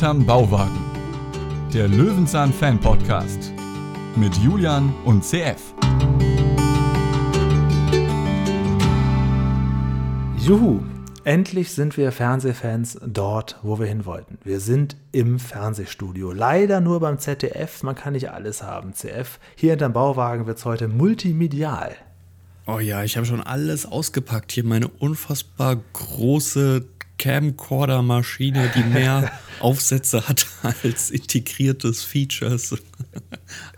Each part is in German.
Hinterm Bauwagen. Der Löwenzahn Fan Podcast mit Julian und CF. Juhu, endlich sind wir Fernsehfans dort, wo wir hin wollten. Wir sind im Fernsehstudio. Leider nur beim ZDF, man kann nicht alles haben. CF, hier hinterm Bauwagen wird es heute multimedial. Oh ja, ich habe schon alles ausgepackt. Hier meine unfassbar große Camcorder-Maschine, die mehr Aufsätze hat als integriertes Features.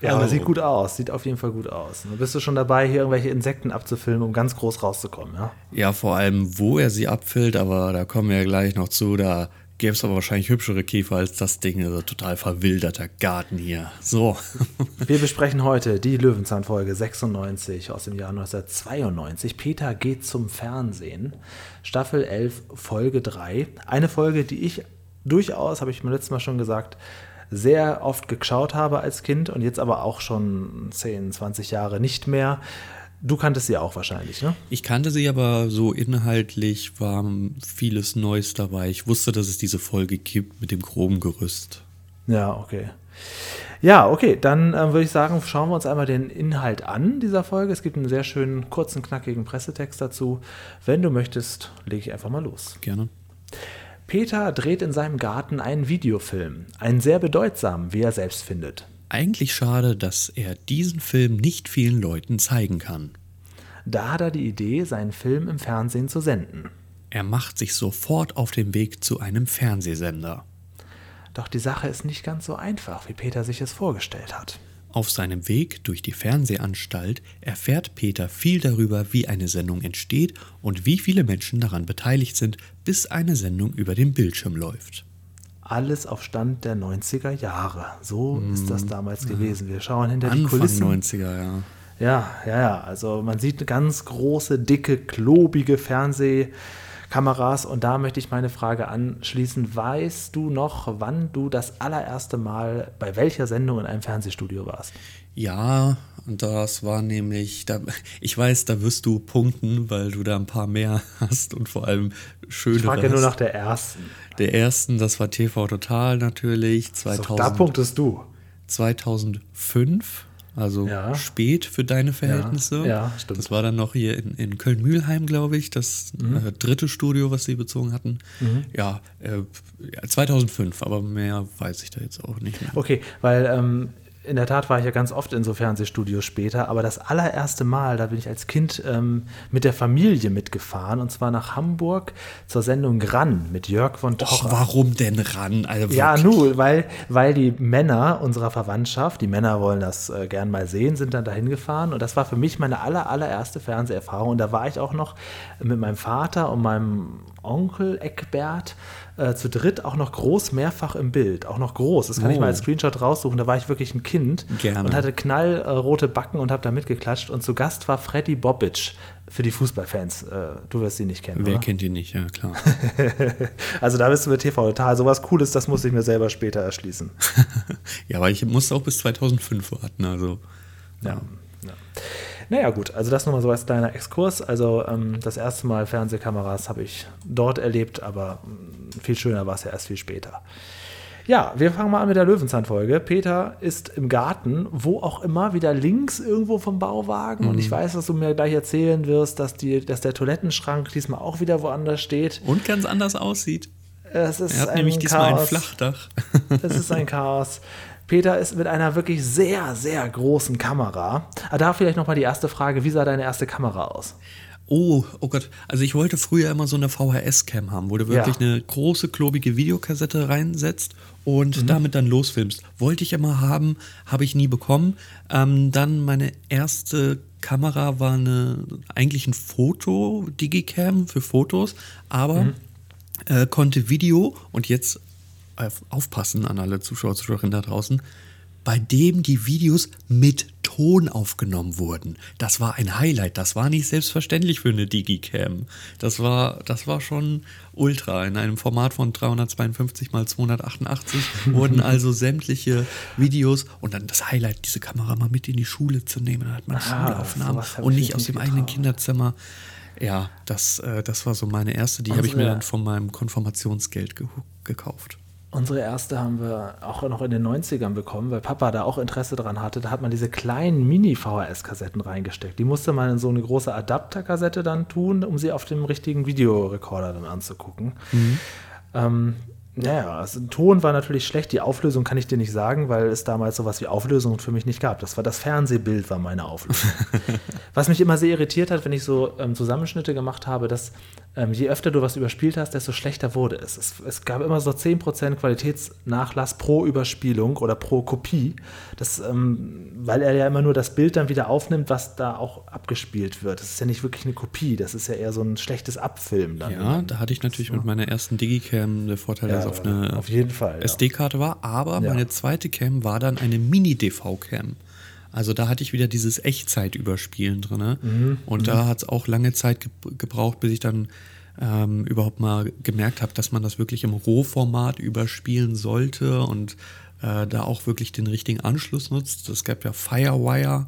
Ja, aber sieht gut aus. Sieht auf jeden Fall gut aus. Du bist du schon dabei, hier irgendwelche Insekten abzufilmen, um ganz groß rauszukommen, ja? Ja, vor allem, wo er sie abfilmt, aber da kommen wir ja gleich noch zu. Da gäbe es aber wahrscheinlich hübschere Käfer als das Ding. Also total verwilderter Garten hier. So. Wir besprechen heute die Löwenzahn-Folge 96 aus dem Jahr 1992. Peter geht zum Fernsehen. Staffel 11, Folge 3. Eine Folge, die ich durchaus, habe ich mir letztes Mal schon gesagt, sehr oft geschaut habe als Kind und jetzt aber auch schon 10, 20 Jahre nicht mehr. Du kanntest sie auch wahrscheinlich, ne? Ich kannte sie, aber so inhaltlich war vieles Neues dabei. Ich wusste, dass es diese Folge gibt mit dem groben Gerüst. Ja, okay. Ja, okay, dann äh, würde ich sagen, schauen wir uns einmal den Inhalt an dieser Folge. Es gibt einen sehr schönen, kurzen, knackigen Pressetext dazu. Wenn du möchtest, lege ich einfach mal los. Gerne. Peter dreht in seinem Garten einen Videofilm, einen sehr bedeutsamen, wie er selbst findet. Eigentlich schade, dass er diesen Film nicht vielen Leuten zeigen kann. Da hat er die Idee, seinen Film im Fernsehen zu senden. Er macht sich sofort auf den Weg zu einem Fernsehsender. Doch die Sache ist nicht ganz so einfach, wie Peter sich es vorgestellt hat. Auf seinem Weg durch die Fernsehanstalt erfährt Peter viel darüber, wie eine Sendung entsteht und wie viele Menschen daran beteiligt sind, bis eine Sendung über den Bildschirm läuft. Alles auf Stand der 90er Jahre. So mm. ist das damals gewesen. Wir schauen hinter Anfang die Kulissen. 90er, ja. Ja, ja, ja. Also man sieht ganz große, dicke, klobige Fernsehkameras. Und da möchte ich meine Frage anschließen. Weißt du noch, wann du das allererste Mal bei welcher Sendung in einem Fernsehstudio warst? Ja, und das war nämlich, da, ich weiß, da wirst du punkten, weil du da ein paar mehr hast und vor allem schöne. Ich frage ja nur nach der ersten. Der ersten, das war TV Total natürlich. 2000, so, da punktest du. 2005, also ja. spät für deine Verhältnisse. Ja, ja, stimmt. Das war dann noch hier in, in Köln-Mühlheim, glaube ich, das mhm. äh, dritte Studio, was sie bezogen hatten. Mhm. Ja, äh, 2005, aber mehr weiß ich da jetzt auch nicht mehr. Okay, weil ähm, in der Tat war ich ja ganz oft in so Fernsehstudios später, aber das allererste Mal, da bin ich als Kind ähm, mit der Familie mitgefahren und zwar nach Hamburg zur Sendung Ran mit Jörg von Tocher. Och, warum denn Ran? Also ja, nur, weil, weil die Männer unserer Verwandtschaft, die Männer wollen das äh, gern mal sehen, sind dann dahin gefahren und das war für mich meine aller, allererste Fernseherfahrung und da war ich auch noch mit meinem Vater und meinem Onkel Eckbert äh, zu dritt auch noch groß mehrfach im Bild. Auch noch groß. Das kann oh. ich mal als Screenshot raussuchen. Da war ich wirklich ein Kind Gerne. und hatte knallrote Backen und habe da mitgeklatscht. Und zu Gast war Freddy Bobic für die Fußballfans. Äh, du wirst ihn nicht kennen. Wer oder? kennt ihn nicht, ja klar. also da bist du mit TV total. Sowas Cooles, das muss ich mir selber später erschließen. ja, aber ich musste auch bis 2005 warten. Also. ja. ja. Naja, gut, also das nochmal so als kleiner Exkurs. Also ähm, das erste Mal Fernsehkameras habe ich dort erlebt, aber ähm, viel schöner war es ja erst viel später. Ja, wir fangen mal an mit der Löwenzahn-Folge. Peter ist im Garten, wo auch immer, wieder links irgendwo vom Bauwagen. Mhm. Und ich mhm. weiß, dass du mir gleich erzählen wirst, dass, die, dass der Toilettenschrank diesmal auch wieder woanders steht. Und ganz anders aussieht. Es ist er hat ein nämlich Chaos. diesmal ein Flachdach. Es ist ein Chaos. Peter ist mit einer wirklich sehr, sehr großen Kamera. Aber da vielleicht nochmal die erste Frage: Wie sah deine erste Kamera aus? Oh, oh Gott. Also ich wollte früher immer so eine VHS-Cam haben, wo du wirklich ja. eine große, klobige Videokassette reinsetzt und mhm. damit dann losfilmst. Wollte ich immer haben, habe ich nie bekommen. Ähm, dann meine erste Kamera war eine, eigentlich ein Foto-Digicam für Fotos, aber mhm. äh, konnte Video und jetzt aufpassen an alle Zuschauer, Zuschauerinnen da draußen, bei dem die Videos mit Ton aufgenommen wurden. Das war ein Highlight. Das war nicht selbstverständlich für eine Digicam. Das war, das war schon ultra. In einem Format von 352 mal 288 wurden also sämtliche Videos und dann das Highlight, diese Kamera mal mit in die Schule zu nehmen. Dann hat man ah, Schulaufnahmen und nicht aus dem getraut. eigenen Kinderzimmer. Ja, das, äh, das war so meine erste. Die habe ich mir dann von meinem Konfirmationsgeld ge gekauft. Unsere erste haben wir auch noch in den 90ern bekommen, weil Papa da auch Interesse dran hatte. Da hat man diese kleinen Mini-VHS-Kassetten reingesteckt. Die musste man in so eine große Adapterkassette dann tun, um sie auf dem richtigen Videorekorder dann anzugucken. Mhm. Ähm, naja, also Ton war natürlich schlecht. Die Auflösung kann ich dir nicht sagen, weil es damals sowas wie Auflösung für mich nicht gab. Das war das Fernsehbild, war meine Auflösung. was mich immer sehr irritiert hat, wenn ich so ähm, Zusammenschnitte gemacht habe, dass ähm, je öfter du was überspielt hast, desto schlechter wurde es. Es, es gab immer so 10% Qualitätsnachlass pro Überspielung oder pro Kopie, das, ähm, weil er ja immer nur das Bild dann wieder aufnimmt, was da auch abgespielt wird. Das ist ja nicht wirklich eine Kopie, das ist ja eher so ein schlechtes Abfilmen. Dann ja, da hatte ich natürlich so. mit meiner ersten Digicam den Vorteil, ja, dass es auf eine auf jeden Fall, ja. SD-Karte war, aber ja. meine zweite Cam war dann eine Mini-DV-Cam. Also da hatte ich wieder dieses Echtzeitüberspielen drin. Mhm. Und mhm. da hat es auch lange Zeit ge gebraucht, bis ich dann ähm, überhaupt mal gemerkt habe, dass man das wirklich im Rohformat überspielen sollte und äh, da auch wirklich den richtigen Anschluss nutzt. Es gab ja Firewire,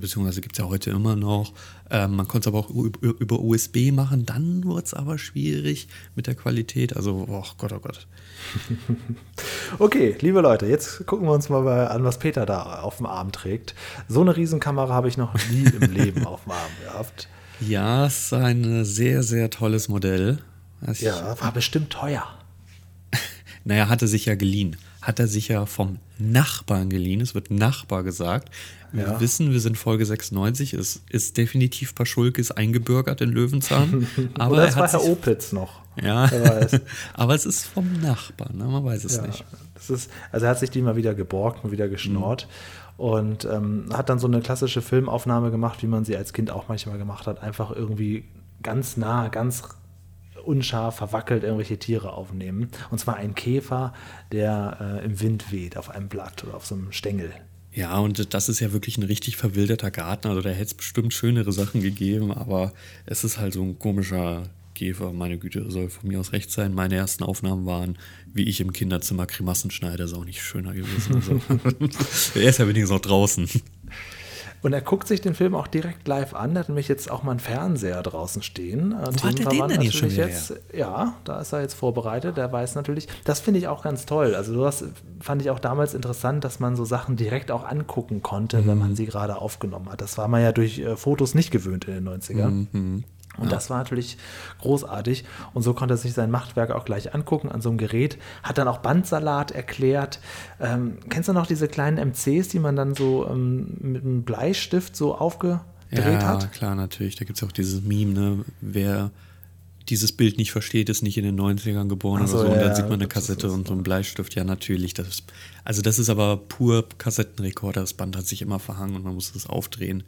beziehungsweise gibt es ja heute immer noch. Ähm, man konnte es aber auch über USB machen. Dann wurde es aber schwierig mit der Qualität. Also, oh Gott, oh Gott. okay, liebe Leute, jetzt gucken wir uns mal an, was Peter da auf dem Arm trägt. So eine Riesenkamera habe ich noch nie im Leben auf dem Arm gehabt. Ja, es ist ein sehr, sehr tolles Modell. ja, war bestimmt teuer. naja, hatte sich ja geliehen. Hat er sich ja vom Nachbarn geliehen. Es wird Nachbar gesagt. Wir ja. wissen, wir sind Folge 96. Es ist definitiv Paschulkes eingebürgert in Löwenzahn. Aber Oder es war Herr Opitz noch. Ja, aber es ist vom Nachbarn, ne? man weiß es ja, nicht. Das ist, also er hat sich die mal wieder geborgt und wieder geschnort mhm. und ähm, hat dann so eine klassische Filmaufnahme gemacht, wie man sie als Kind auch manchmal gemacht hat. Einfach irgendwie ganz nah, ganz unscharf, verwackelt irgendwelche Tiere aufnehmen. Und zwar ein Käfer, der äh, im Wind weht auf einem Blatt oder auf so einem Stängel. Ja, und das ist ja wirklich ein richtig verwilderter Garten. Also da hätte es bestimmt schönere Sachen gegeben, aber es ist halt so ein komischer Käfer, meine Güte, soll von mir aus recht sein. Meine ersten Aufnahmen waren, wie ich im Kinderzimmer Grimassen schneide, ist auch nicht schöner gewesen. Also, er ist ja wenigstens auch draußen. Und er guckt sich den Film auch direkt live an. Er hat nämlich jetzt auch mal einen Fernseher draußen stehen. Wo hat er den denn jetzt schon jetzt, Ja, da ist er jetzt vorbereitet. Der weiß natürlich, das finde ich auch ganz toll. Also das fand ich auch damals interessant, dass man so Sachen direkt auch angucken konnte, mhm. wenn man sie gerade aufgenommen hat. Das war man ja durch äh, Fotos nicht gewöhnt in den 90ern. Mhm. Und ja. das war natürlich großartig. Und so konnte er sich sein Machtwerk auch gleich angucken an so einem Gerät. Hat dann auch Bandsalat erklärt. Ähm, kennst du noch diese kleinen MCs, die man dann so ähm, mit einem Bleistift so aufgedreht ja, hat? Ja, klar, natürlich. Da gibt es auch dieses Meme, ne? Wer dieses Bild nicht versteht, ist nicht in den 90ern geboren so, oder so. Und dann ja, sieht man eine Kassette und so einen Bleistift. Ja, natürlich. Das ist, also das ist aber pur Kassettenrekorder. Das Band hat sich immer verhangen und man muss das aufdrehen.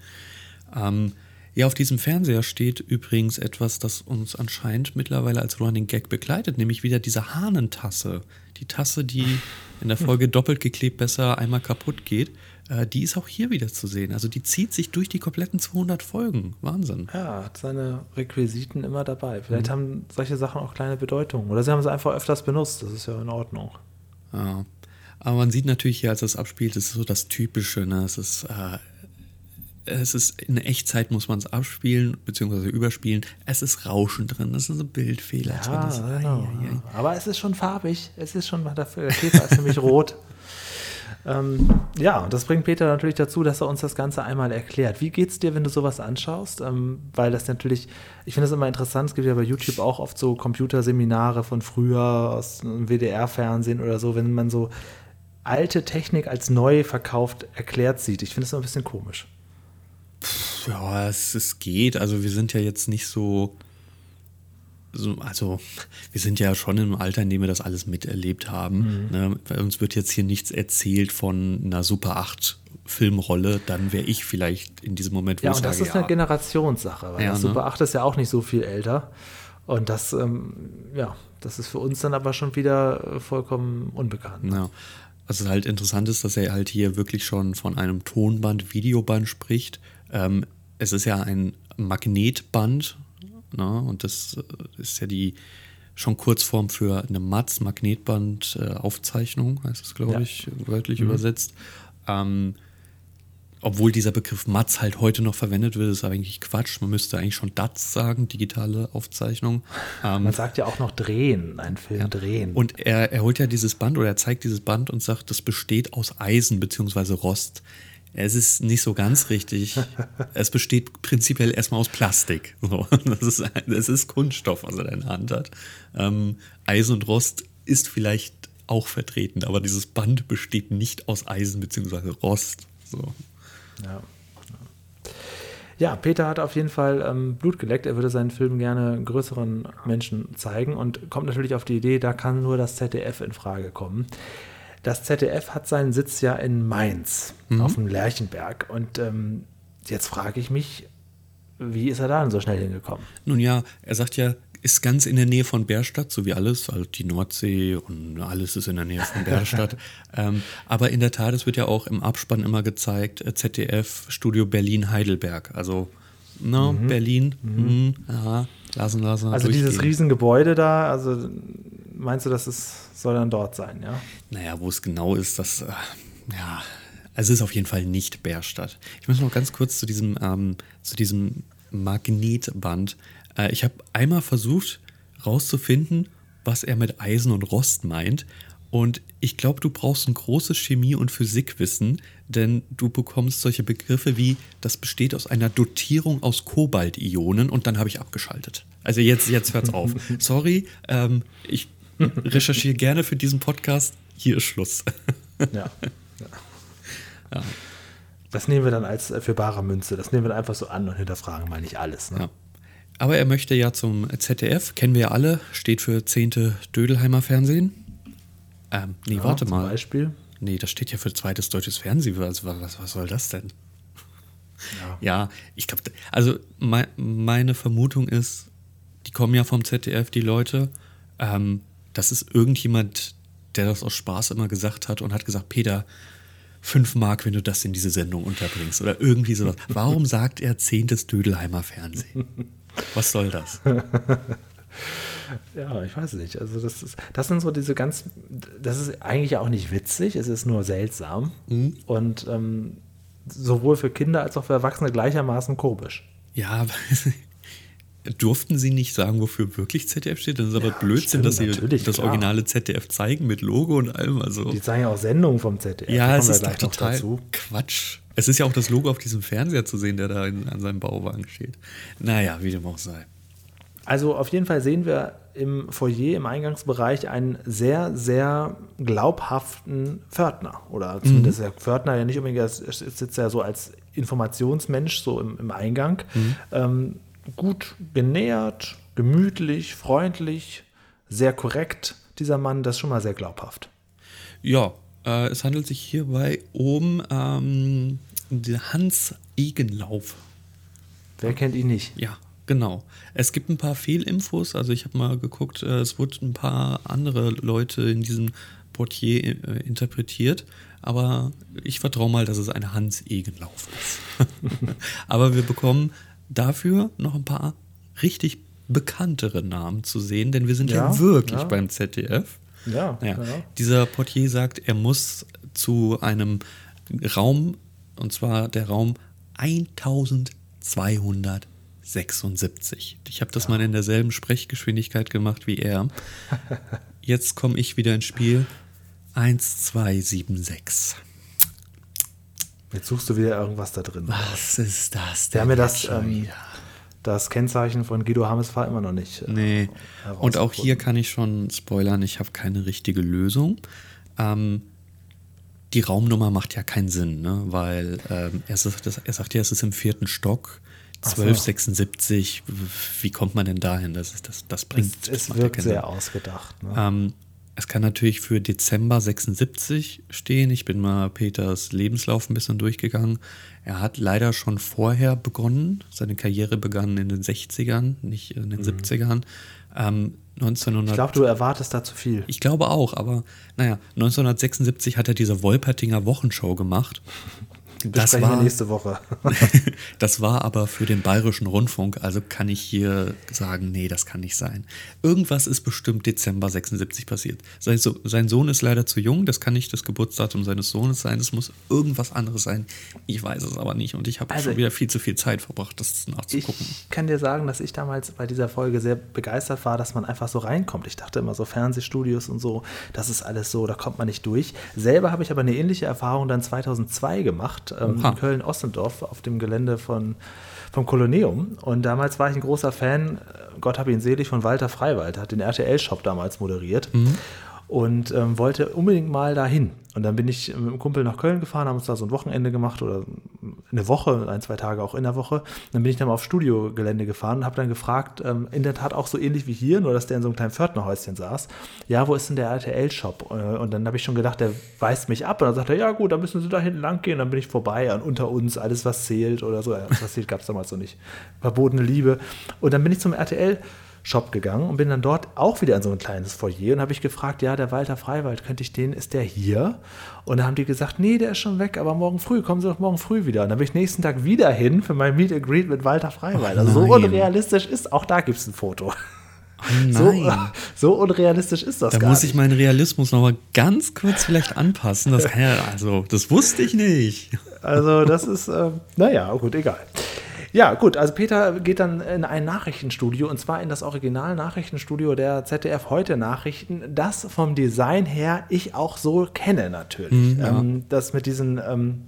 Ähm, ja, auf diesem Fernseher steht übrigens etwas, das uns anscheinend mittlerweile als Running Gag begleitet, nämlich wieder diese Hahnentasse. Die Tasse, die in der Folge doppelt geklebt besser einmal kaputt geht, äh, die ist auch hier wieder zu sehen. Also die zieht sich durch die kompletten 200 Folgen. Wahnsinn. Ja, hat seine Requisiten immer dabei. Vielleicht mhm. haben solche Sachen auch kleine Bedeutung. Oder sie haben sie einfach öfters benutzt. Das ist ja in Ordnung. Ja. Aber man sieht natürlich hier, als das abspielt, das ist so das Typische. Ne? Es ist äh, es ist in Echtzeit muss man es abspielen bzw. überspielen. Es ist Rauschen drin, es sind Bildfehler ja, drin. Genau. Ai, ai, ai. Aber es ist schon farbig. Es ist schon dafür. Der Käfer ist nämlich rot. Ähm, ja, und das bringt Peter natürlich dazu, dass er uns das Ganze einmal erklärt. Wie geht es dir, wenn du sowas anschaust? Ähm, weil das natürlich, ich finde es immer interessant, es gibt ja bei YouTube auch oft so Computerseminare von früher aus dem WDR-Fernsehen oder so, wenn man so alte Technik als neu verkauft erklärt sieht. Ich finde es immer ein bisschen komisch. Ja, es, es geht. Also wir sind ja jetzt nicht so, so, also wir sind ja schon im Alter, in dem wir das alles miterlebt haben. Mhm. Ne? Bei uns wird jetzt hier nichts erzählt von einer Super 8 Filmrolle, dann wäre ich vielleicht in diesem Moment, wo ja, ich sage, Ja, und das ist eine Generationssache, weil ja, ne? Super 8 ist ja auch nicht so viel älter. Und das, ähm, ja, das ist für uns dann aber schon wieder vollkommen unbekannt. Ja. Was halt interessant ist, dass er halt hier wirklich schon von einem Tonband, Videoband spricht. Ähm, es ist ja ein Magnetband, ne? und das äh, ist ja die schon Kurzform für eine MATS, Magnetband-Aufzeichnung, heißt es, glaube ja. ich, wörtlich mhm. übersetzt. Ähm, obwohl dieser Begriff Matz halt heute noch verwendet wird, ist eigentlich Quatsch. Man müsste eigentlich schon DATS sagen, digitale Aufzeichnung. Ähm, Man sagt ja auch noch drehen, einen Film ja. drehen. Und er, er holt ja dieses Band oder er zeigt dieses Band und sagt, das besteht aus Eisen bzw. Rost. Es ist nicht so ganz richtig. es besteht prinzipiell erstmal aus Plastik. So, das, ist, das ist Kunststoff, was er in der Hand hat. Ähm, Eisen und Rost ist vielleicht auch vertreten, aber dieses Band besteht nicht aus Eisen bzw. Rost. So. Ja. Ja, Peter hat auf jeden Fall ähm, Blut geleckt. Er würde seinen Film gerne größeren Menschen zeigen und kommt natürlich auf die Idee, da kann nur das ZDF in Frage kommen. Das ZDF hat seinen Sitz ja in Mainz mhm. auf dem Lerchenberg. Und ähm, jetzt frage ich mich, wie ist er da denn so schnell hingekommen? Nun ja, er sagt ja, ist ganz in der Nähe von Bärstadt, so wie alles, also die Nordsee und alles ist in der Nähe von Bärstadt. ähm, aber in der Tat, es wird ja auch im Abspann immer gezeigt, äh, ZDF Studio Berlin Heidelberg. Also no, mhm. Berlin, mhm. Mh, ja, lassen, lassen. Also dieses Riesengebäude da, also meinst du, dass es soll dann dort sein, ja? Naja, wo es genau ist, das, äh, ja, also es ist auf jeden Fall nicht Bärstadt. Ich muss noch ganz kurz zu diesem, ähm, zu diesem Magnetband äh, ich habe einmal versucht rauszufinden, was er mit Eisen und Rost meint. Und ich glaube, du brauchst ein großes Chemie- und Physikwissen, denn du bekommst solche Begriffe wie, das besteht aus einer Dotierung aus Kobaltionen und dann habe ich abgeschaltet. Also jetzt, jetzt hört's auf. Sorry, ähm, ich recherchiere gerne für diesen Podcast. Hier ist Schluss. ja. ja. Das nehmen wir dann als für bare Münze. Das nehmen wir dann einfach so an und hinterfragen mal nicht alles. Ne? Ja. Aber er möchte ja zum ZDF, kennen wir ja alle, steht für 10. Dödelheimer Fernsehen. Ähm, nee, ja, warte mal. Zum Beispiel? Nee, das steht ja für zweites deutsches Fernsehen. Also, was, was soll das denn? Ja, ja ich glaube, also me meine Vermutung ist, die kommen ja vom ZDF, die Leute. Ähm, das ist irgendjemand, der das aus Spaß immer gesagt hat und hat gesagt, Peter, 5 Mark, wenn du das in diese Sendung unterbringst oder irgendwie sowas. Warum sagt er 10. Dödelheimer Fernsehen? Was soll das? ja, ich weiß nicht. Also das ist, das sind so diese ganz, das ist eigentlich auch nicht witzig, es ist nur seltsam mhm. und ähm, sowohl für Kinder als auch für Erwachsene gleichermaßen komisch. Ja, durften sie nicht sagen, wofür wirklich ZDF steht? Das ist aber ja, Blödsinn, stimmt, dass sie das klar. originale ZDF zeigen mit Logo und allem. Also. Die zeigen ja auch Sendungen vom ZDF. Ja, es ist doch total Quatsch. Es ist ja auch das Logo auf diesem Fernseher zu sehen, der da in, an seinem Bauwagen steht. Naja, wie dem auch sei. Also auf jeden Fall sehen wir im Foyer, im Eingangsbereich einen sehr, sehr glaubhaften Pförtner. Oder zumindest mhm. der Pförtner ja nicht unbedingt, er sitzt ja so als Informationsmensch so im, im Eingang. Mhm. Ähm, gut genähert, gemütlich, freundlich, sehr korrekt. Dieser Mann, das ist schon mal sehr glaubhaft. Ja, äh, es handelt sich hierbei um ähm, Hans Egenlauf. Wer kennt ihn nicht? Ja, genau. Es gibt ein paar Fehlinfos. Also ich habe mal geguckt, äh, es wurden ein paar andere Leute in diesem Portier äh, interpretiert. Aber ich vertraue mal, dass es ein Hans Egenlauf ist. aber wir bekommen dafür noch ein paar richtig bekanntere Namen zu sehen, denn wir sind ja, ja wirklich ja. beim ZDF. Ja, ja. Dieser Portier sagt, er muss zu einem Raum, und zwar der Raum 1276. Ich habe das mal in derselben Sprechgeschwindigkeit gemacht wie er. Jetzt komme ich wieder ins Spiel. 1276. Jetzt suchst du wieder irgendwas da drin. Was ist das? Der haben mir das, ähm, das Kennzeichen von Guido Hamesfahr immer noch nicht. Äh, nee. Und auch hier kann ich schon spoilern, ich habe keine richtige Lösung. Ähm, die Raumnummer macht ja keinen Sinn, ne? weil ähm, er, sagt, er sagt ja, es ist im vierten Stock. 1276, so. wie kommt man denn dahin? Das, das, das bringt. Es, es wirkt sehr ausgedacht. Ne? Ähm, es kann natürlich für Dezember 76 stehen. Ich bin mal Peters Lebenslauf ein bisschen durchgegangen. Er hat leider schon vorher begonnen. Seine Karriere begann in den 60ern, nicht in den mhm. 70ern. Ähm, 1900, ich glaube, du erwartest da zu viel. Ich glaube auch, aber naja, 1976 hat er diese Wolpertinger Wochenshow gemacht. Die besprechen das war, wir nächste Woche. das war aber für den Bayerischen Rundfunk, also kann ich hier sagen, nee, das kann nicht sein. Irgendwas ist bestimmt Dezember 76 passiert. Sein, so sein Sohn ist leider zu jung, das kann nicht das Geburtsdatum seines Sohnes sein, es muss irgendwas anderes sein. Ich weiß es aber nicht und ich habe also schon wieder viel zu viel Zeit verbracht, das nachzugucken. Ich kann dir sagen, dass ich damals bei dieser Folge sehr begeistert war, dass man einfach so reinkommt. Ich dachte immer so Fernsehstudios und so, das ist alles so, da kommt man nicht durch. Selber habe ich aber eine ähnliche Erfahrung dann 2002 gemacht, ähm, in Köln-Ossendorf auf dem Gelände von, vom Koloneum. Und damals war ich ein großer Fan, äh, Gott habe ihn selig, von Walter Freiwald, hat den RTL-Shop damals moderiert. Mhm und ähm, wollte unbedingt mal dahin. Und dann bin ich mit einem Kumpel nach Köln gefahren, haben uns da so ein Wochenende gemacht oder eine Woche, ein, zwei Tage auch in der Woche. Dann bin ich dann mal auf Studiogelände gefahren und habe dann gefragt, ähm, in der Tat auch so ähnlich wie hier, nur dass der in so einem kleinen Pförtnerhäuschen saß. Ja, wo ist denn der RTL-Shop? Äh, und dann habe ich schon gedacht, der weist mich ab. Und dann sagt er, ja gut, dann müssen Sie da hinten lang gehen. Dann bin ich vorbei an unter uns, alles was zählt oder so. Alles was zählt gab es damals so nicht. Verbotene Liebe. Und dann bin ich zum RTL-Shop Shop gegangen und bin dann dort auch wieder in so ein kleines Foyer und habe ich gefragt, ja, der Walter Freiwald, könnte ich den, ist der hier? Und dann haben die gesagt, nee, der ist schon weg, aber morgen früh, kommen Sie doch morgen früh wieder. Und dann bin ich nächsten Tag wieder hin für mein Meet and Greet mit Walter Freiwald. also so unrealistisch ist, auch da gibt es ein Foto. Oh so, so, unrealistisch ist das da gar muss ich meinen Realismus noch mal ganz kurz vielleicht anpassen. Das, also, das wusste ich nicht. Also, das ist, äh, naja, gut, egal. Ja, gut, also Peter geht dann in ein Nachrichtenstudio und zwar in das Original-Nachrichtenstudio der ZDF Heute Nachrichten, das vom Design her ich auch so kenne natürlich. Mhm, ja. ähm, das mit diesen ähm,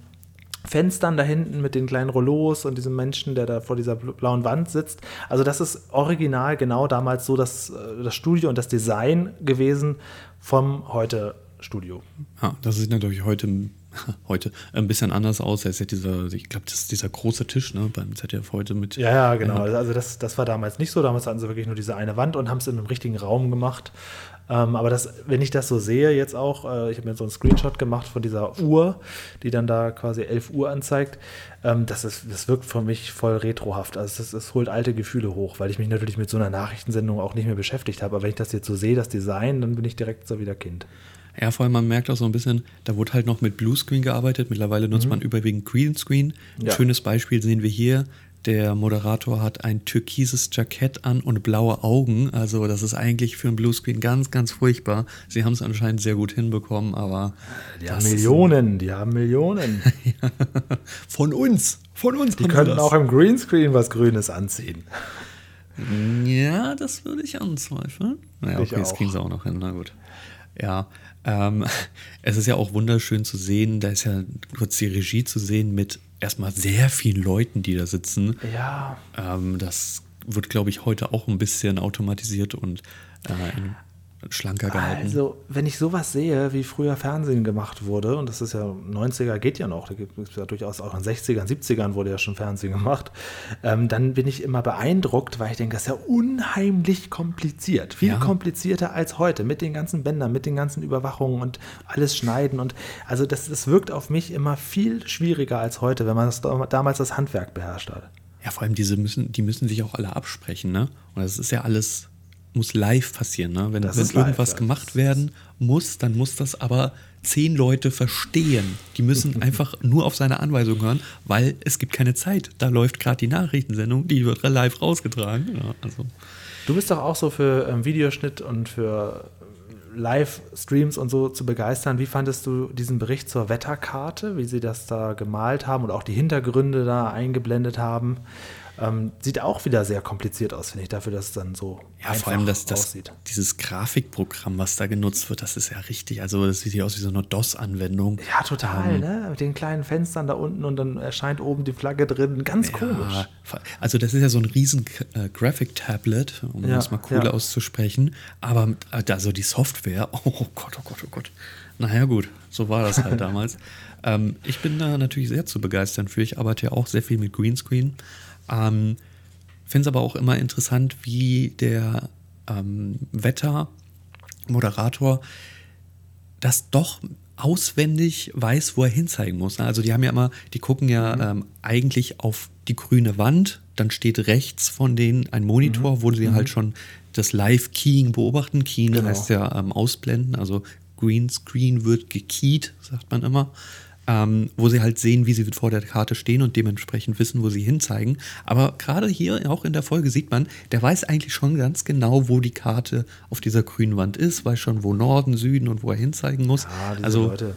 Fenstern da hinten mit den kleinen Rollos und diesem Menschen, der da vor dieser blauen Wand sitzt. Also das ist original genau damals so das, äh, das Studio und das Design gewesen vom Heute-Studio. Ja, das ist natürlich heute heute ein bisschen anders aus. Er ist ja dieser, ich glaube, das ist dieser große Tisch ne, beim ZDF heute mit. Ja, ja, genau. Äh, also das, das war damals nicht so. Damals hatten sie wirklich nur diese eine Wand und haben es in einem richtigen Raum gemacht. Ähm, aber das, wenn ich das so sehe jetzt auch, äh, ich habe mir so einen Screenshot gemacht von dieser Uhr, die dann da quasi 11 Uhr anzeigt. Ähm, das, ist, das wirkt für mich voll retrohaft. Also es, es holt alte Gefühle hoch, weil ich mich natürlich mit so einer Nachrichtensendung auch nicht mehr beschäftigt habe. Aber wenn ich das jetzt so sehe, das Design, dann bin ich direkt so wieder Kind. Ja, vor allem man merkt auch so ein bisschen, da wurde halt noch mit Bluescreen gearbeitet. Mittlerweile nutzt mhm. man überwiegend Greenscreen. Ein ja. schönes Beispiel sehen wir hier. Der Moderator hat ein türkises Jackett an und blaue Augen. Also das ist eigentlich für ein Bluescreen ganz, ganz furchtbar. Sie haben es anscheinend sehr gut hinbekommen, aber... Die haben Millionen, die haben Millionen. Von uns, von uns. Die können auch im Greenscreen was Grünes anziehen. Ja, das würde ich anzweifeln. Naja, okay, das kriegen sie auch noch hin, na gut. Ja, ähm, es ist ja auch wunderschön zu sehen, da ist ja kurz die Regie zu sehen mit erstmal sehr vielen Leuten, die da sitzen. Ja. Ähm, das wird, glaube ich, heute auch ein bisschen automatisiert und äh, in schlanker gehalten. Also, wenn ich sowas sehe, wie früher Fernsehen gemacht wurde, und das ist ja 90er, geht ja noch, da gibt es ja durchaus auch in 60ern, 70ern wurde ja schon Fernsehen gemacht, ähm, dann bin ich immer beeindruckt, weil ich denke, das ist ja unheimlich kompliziert. Viel ja. komplizierter als heute, mit den ganzen Bändern, mit den ganzen Überwachungen und alles schneiden. Und also das, das wirkt auf mich immer viel schwieriger als heute, wenn man das, damals das Handwerk beherrscht hat. Ja, vor allem diese müssen, die müssen sich auch alle absprechen, ne? Und das ist ja alles muss live passieren. Ne? Wenn, wenn irgendwas live, gemacht werden muss, dann muss das aber zehn Leute verstehen. Die müssen einfach nur auf seine Anweisung hören, weil es gibt keine Zeit. Da läuft gerade die Nachrichtensendung, die wird live rausgetragen. Ja, also. Du bist doch auch so für ähm, Videoschnitt und für Livestreams und so zu begeistern. Wie fandest du diesen Bericht zur Wetterkarte, wie sie das da gemalt haben und auch die Hintergründe da eingeblendet haben? Ähm, sieht auch wieder sehr kompliziert aus, finde ich, dafür, dass es dann so ja, vor allem das, das, aussieht. Dieses Grafikprogramm, was da genutzt wird, das ist ja richtig. Also, das sieht ja aus wie so eine DOS-Anwendung. Ja, total, ähm, ne? Mit den kleinen Fenstern da unten und dann erscheint oben die Flagge drin. Ganz ja, komisch. Also, das ist ja so ein riesen äh, Graphic-Tablet, um ja, das mal cool ja. auszusprechen. Aber äh, also die Software, oh Gott, oh Gott, oh Gott. Naja, gut, so war das halt damals. Ähm, ich bin da natürlich sehr zu begeistern für. Ich arbeite ja auch sehr viel mit Greenscreen. Ähm, Finde es aber auch immer interessant, wie der ähm, Wettermoderator das doch auswendig weiß, wo er hinzeigen muss. Also die haben ja immer, die gucken ja mhm. ähm, eigentlich auf die grüne Wand, dann steht rechts von denen ein Monitor, mhm. wo sie mhm. halt schon das Live-Keying beobachten. Keying genau. heißt ja ähm, ausblenden, also Greenscreen wird gekeyed, sagt man immer. Ähm, wo sie halt sehen, wie sie vor der Karte stehen und dementsprechend wissen, wo sie hinzeigen. Aber gerade hier, auch in der Folge, sieht man, der weiß eigentlich schon ganz genau, wo die Karte auf dieser grünen Wand ist, weiß schon, wo Norden, Süden und wo er hinzeigen muss. Ja, also Leute.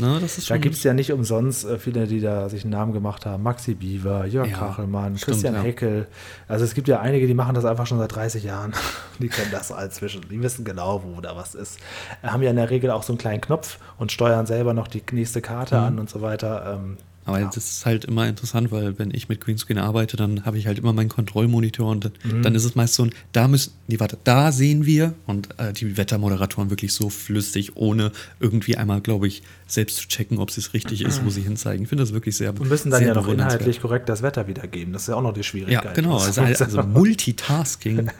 Ne, da gibt es ja nicht umsonst äh, viele, die da sich einen Namen gemacht haben. Maxi Bieber, Jörg ja, Kachelmann, stimmt, Christian ja. Heckel. Also es gibt ja einige, die machen das einfach schon seit 30 Jahren. die kennen das inzwischen. Die wissen genau, wo da was ist. Haben ja in der Regel auch so einen kleinen Knopf und steuern selber noch die nächste Karte mhm. an und so weiter. Ähm, aber ja. das ist halt immer interessant, weil wenn ich mit Greenscreen arbeite, dann habe ich halt immer meinen Kontrollmonitor und mhm. dann ist es meist so ein, da müssen, nee, warte, da sehen wir und äh, die Wettermoderatoren wirklich so flüssig, ohne irgendwie einmal, glaube ich, selbst zu checken, ob es richtig ist, wo sie hinzeigen. Ich finde das wirklich sehr Und müssen dann ja noch inhaltlich korrekt das Wetter wiedergeben. Das ist ja auch noch die Schwierigkeit. Ja, genau. Also, also Multitasking.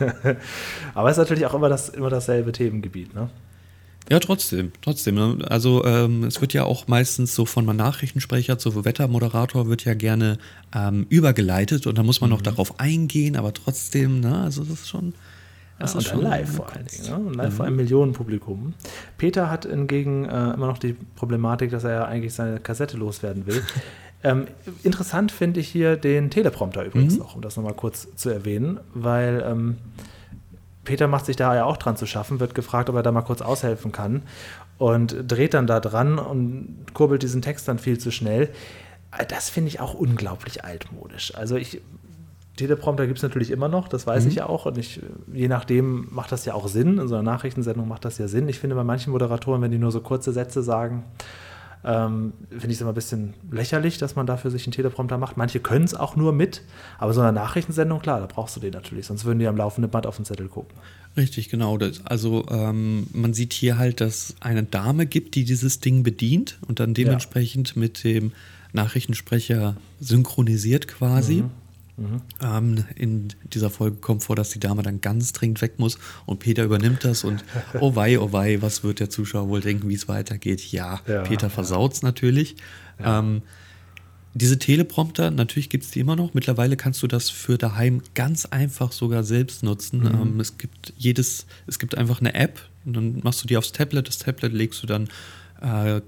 Aber es ist natürlich auch immer, das, immer dasselbe Themengebiet, ne? Ja, trotzdem, trotzdem. Ne? Also ähm, es wird ja auch meistens so von einem Nachrichtensprecher zu Wettermoderator wird ja gerne ähm, übergeleitet und da muss man mhm. noch darauf eingehen, aber trotzdem, ne? also das ist schon. Das ja, ist schon live vor allen Dingen. Ne? Live mhm. vor einem Millionenpublikum. Peter hat hingegen äh, immer noch die Problematik, dass er ja eigentlich seine Kassette loswerden will. ähm, interessant finde ich hier den Teleprompter übrigens mhm. noch, um das nochmal kurz zu erwähnen, weil ähm, Peter macht sich da ja auch dran zu schaffen, wird gefragt, ob er da mal kurz aushelfen kann und dreht dann da dran und kurbelt diesen Text dann viel zu schnell. Das finde ich auch unglaublich altmodisch. Also ich, Teleprompter gibt es natürlich immer noch, das weiß mhm. ich ja auch. Und ich, je nachdem macht das ja auch Sinn. In so einer Nachrichtensendung macht das ja Sinn. Ich finde bei manchen Moderatoren, wenn die nur so kurze Sätze sagen, ähm, Finde ich es immer ein bisschen lächerlich, dass man dafür sich einen Teleprompter macht. Manche können es auch nur mit, aber so eine Nachrichtensendung, klar, da brauchst du den natürlich, sonst würden die am laufenden Band auf den Zettel gucken. Richtig, genau. Das, also ähm, man sieht hier halt, dass eine Dame gibt, die dieses Ding bedient und dann dementsprechend ja. mit dem Nachrichtensprecher synchronisiert quasi. Mhm. Mhm. Ähm, in dieser Folge kommt vor, dass die Dame dann ganz dringend weg muss und Peter übernimmt das und oh wei, oh wei, was wird der Zuschauer wohl denken, wie es weitergeht? Ja, ja Peter versaut es natürlich. Ja. Ähm, diese Teleprompter, natürlich gibt es die immer noch. Mittlerweile kannst du das für daheim ganz einfach sogar selbst nutzen. Mhm. Ähm, es gibt jedes, es gibt einfach eine App und dann machst du die aufs Tablet. Das Tablet legst du dann äh,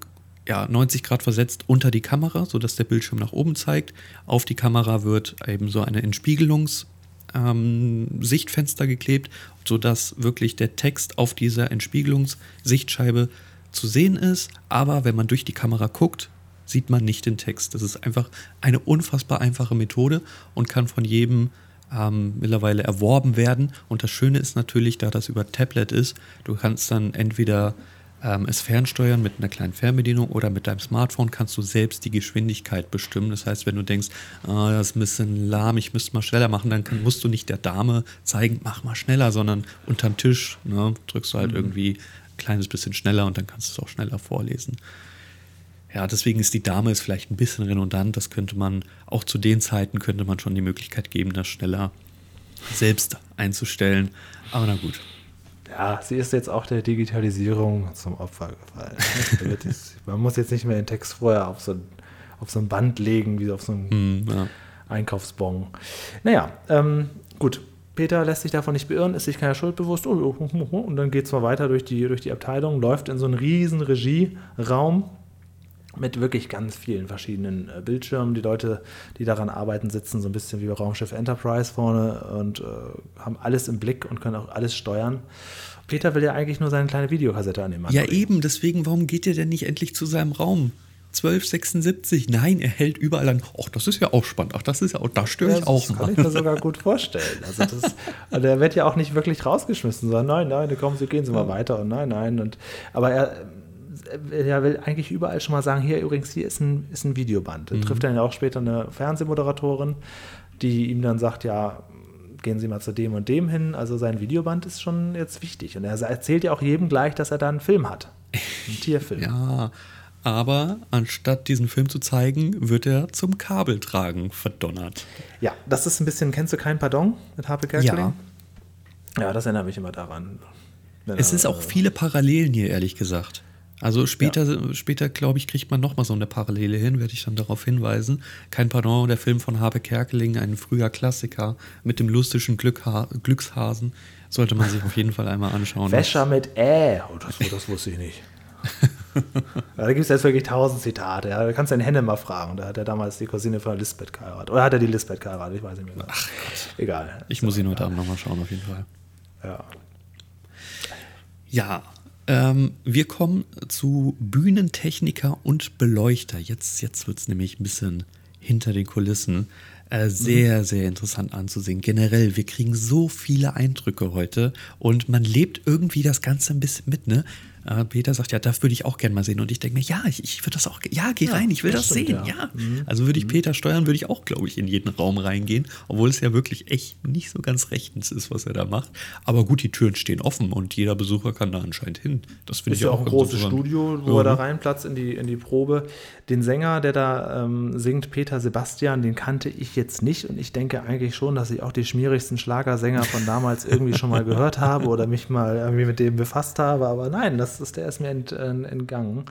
ja, 90 Grad versetzt unter die Kamera, sodass der Bildschirm nach oben zeigt. Auf die Kamera wird eben so eine Entspiegelungs-Sichtfenster ähm, geklebt, sodass wirklich der Text auf dieser Entspiegelungssichtscheibe zu sehen ist. Aber wenn man durch die Kamera guckt, sieht man nicht den Text. Das ist einfach eine unfassbar einfache Methode und kann von jedem ähm, mittlerweile erworben werden. Und das Schöne ist natürlich, da das über Tablet ist, du kannst dann entweder ähm, es fernsteuern mit einer kleinen Fernbedienung oder mit deinem Smartphone kannst du selbst die Geschwindigkeit bestimmen. Das heißt, wenn du denkst, ah, das ist ein bisschen lahm, ich müsste mal schneller machen, dann kann, musst du nicht der Dame zeigen, mach mal schneller, sondern unterm Tisch ne, drückst du halt mhm. irgendwie ein kleines bisschen schneller und dann kannst du es auch schneller vorlesen. Ja, deswegen ist die Dame ist vielleicht ein bisschen redundant. Das könnte man auch zu den Zeiten könnte man schon die Möglichkeit geben, das schneller selbst einzustellen. Aber na gut, ja, sie ist jetzt auch der Digitalisierung zum Opfer gefallen. man muss jetzt nicht mehr den Text vorher auf so ein, auf so ein Band legen, wie auf so einen mm, ja. Einkaufsbon. Naja, ähm, gut. Peter lässt sich davon nicht beirren, ist sich keiner Schuld bewusst. Oh, oh, oh, und dann geht es mal weiter durch die, durch die Abteilung, läuft in so einen riesen Regieraum mit wirklich ganz vielen verschiedenen äh, Bildschirmen. Die Leute, die daran arbeiten, sitzen so ein bisschen wie bei Raumschiff Enterprise vorne und äh, haben alles im Blick und können auch alles steuern. Peter will ja eigentlich nur seine kleine Videokassette an dem Mann. Ja, bringen. eben, deswegen, warum geht er denn nicht endlich zu seinem Raum? 1276. Nein, er hält überall an. Ach, das ist ja auch spannend. Ach, das ist ja auch, da störe ich auch das mal. Das kann ich mir sogar gut vorstellen. Also, das, also der wird ja auch nicht wirklich rausgeschmissen, sondern nein, nein, kommen Sie, gehen Sie mal weiter und nein, nein. Und, aber er, er will eigentlich überall schon mal sagen, hier übrigens, hier ist ein, ist ein Videoband. Mhm. trifft dann ja auch später eine Fernsehmoderatorin, die ihm dann sagt, ja, gehen Sie mal zu dem und dem hin. Also sein Videoband ist schon jetzt wichtig. Und er erzählt ja auch jedem gleich, dass er da einen Film hat. Einen Tierfilm. ja, aber anstatt diesen Film zu zeigen, wird er zum Kabeltragen verdonnert. Ja, das ist ein bisschen, kennst du kein Pardon mit Harpe Kerkeling? Ja. Ja, das erinnert mich immer daran. Es ist auch viele Parallelen hier, ehrlich gesagt. Also später, ja. später glaube ich, kriegt man nochmal so eine Parallele hin, werde ich dann darauf hinweisen. Kein Pardon, der Film von Habe Kerkeling, ein früher Klassiker mit dem lustigen Glückha Glückshasen. Sollte man sich auf jeden Fall einmal anschauen. Wäscher mit Ä. Oh, das, das wusste ich nicht. da gibt es jetzt wirklich tausend Zitate. Ja. Da kannst du den Henne mal fragen. Da hat er damals die Cousine von Lisbeth geheiratet. Oder hat er die Lisbeth geheiratet? Ich weiß nicht mehr. Ach Gott. Egal. Ich muss ihn heute Abend nochmal schauen, auf jeden Fall. Ja. Ja, ähm, wir kommen zu Bühnentechniker und Beleuchter. Jetzt, jetzt wird es nämlich ein bisschen hinter den Kulissen. Äh, sehr, mhm. sehr interessant anzusehen. Generell, wir kriegen so viele Eindrücke heute und man lebt irgendwie das Ganze ein bisschen mit, ne? Äh, Peter sagt, ja, das würde ich auch gerne mal sehen. Und ich denke mir, ja, ich, ich würde das auch, ja, geh ja, rein, ich will das, das stimmt, sehen, ja. ja. Mhm. Also würde ich mhm. Peter steuern, würde ich auch, glaube ich, in jeden Raum reingehen, obwohl es ja wirklich echt nicht so ganz rechtens ist, was er da macht. Aber gut, die Türen stehen offen und jeder Besucher kann da anscheinend hin. Das finde ich ja auch ein großes Studio, wo mhm. er da reinplatzt in die, in die Probe. Den Sänger, der da ähm, singt, Peter Sebastian, den kannte ich jetzt nicht und ich denke eigentlich schon, dass ich auch die schmierigsten Schlagersänger von damals irgendwie schon mal gehört habe oder mich mal irgendwie mit dem befasst habe, aber nein, das das ist, der ist mir ent, äh, entgangen.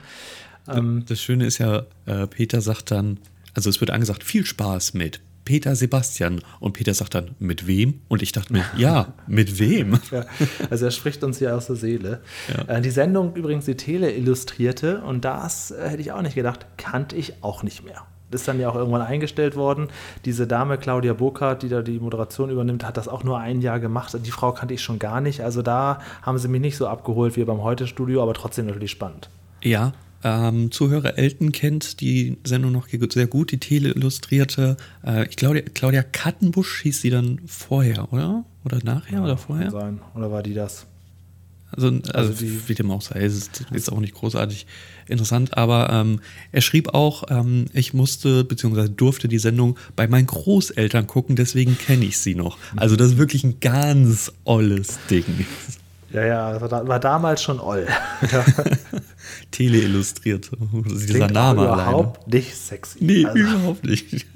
Ähm, das Schöne ist ja, äh, Peter sagt dann, also es wird angesagt, viel Spaß mit Peter Sebastian. Und Peter sagt dann, mit wem? Und ich dachte mir, ja, mit wem? Ja, also er spricht uns hier aus der Seele. Ja. Äh, die Sendung übrigens die Tele illustrierte und das äh, hätte ich auch nicht gedacht, kannte ich auch nicht mehr ist dann ja auch irgendwann eingestellt worden. Diese Dame, Claudia Burkhardt, die da die Moderation übernimmt, hat das auch nur ein Jahr gemacht. Die Frau kannte ich schon gar nicht. Also da haben sie mich nicht so abgeholt wie beim Heute-Studio, aber trotzdem natürlich spannend. Ja, ähm, Zuhörer Elton kennt die Sendung noch sehr gut, die Tele-Illustrierte. Äh, ich glaube, Claudia Kattenbusch hieß sie dann vorher, oder? Oder nachher ja, oder vorher? Kann sein. Oder war die das? Also, also, also die, wie dem auch sei, es ist jetzt auch nicht großartig interessant, aber ähm, er schrieb auch, ähm, ich musste bzw. durfte die Sendung bei meinen Großeltern gucken, deswegen kenne ich sie noch. Also das ist wirklich ein ganz olles Ding. Ja, ja, das war, damals schon oll. Teleillustriert. Dieser Name überhaupt alleine. nicht sexy. Nee, also. überhaupt nicht.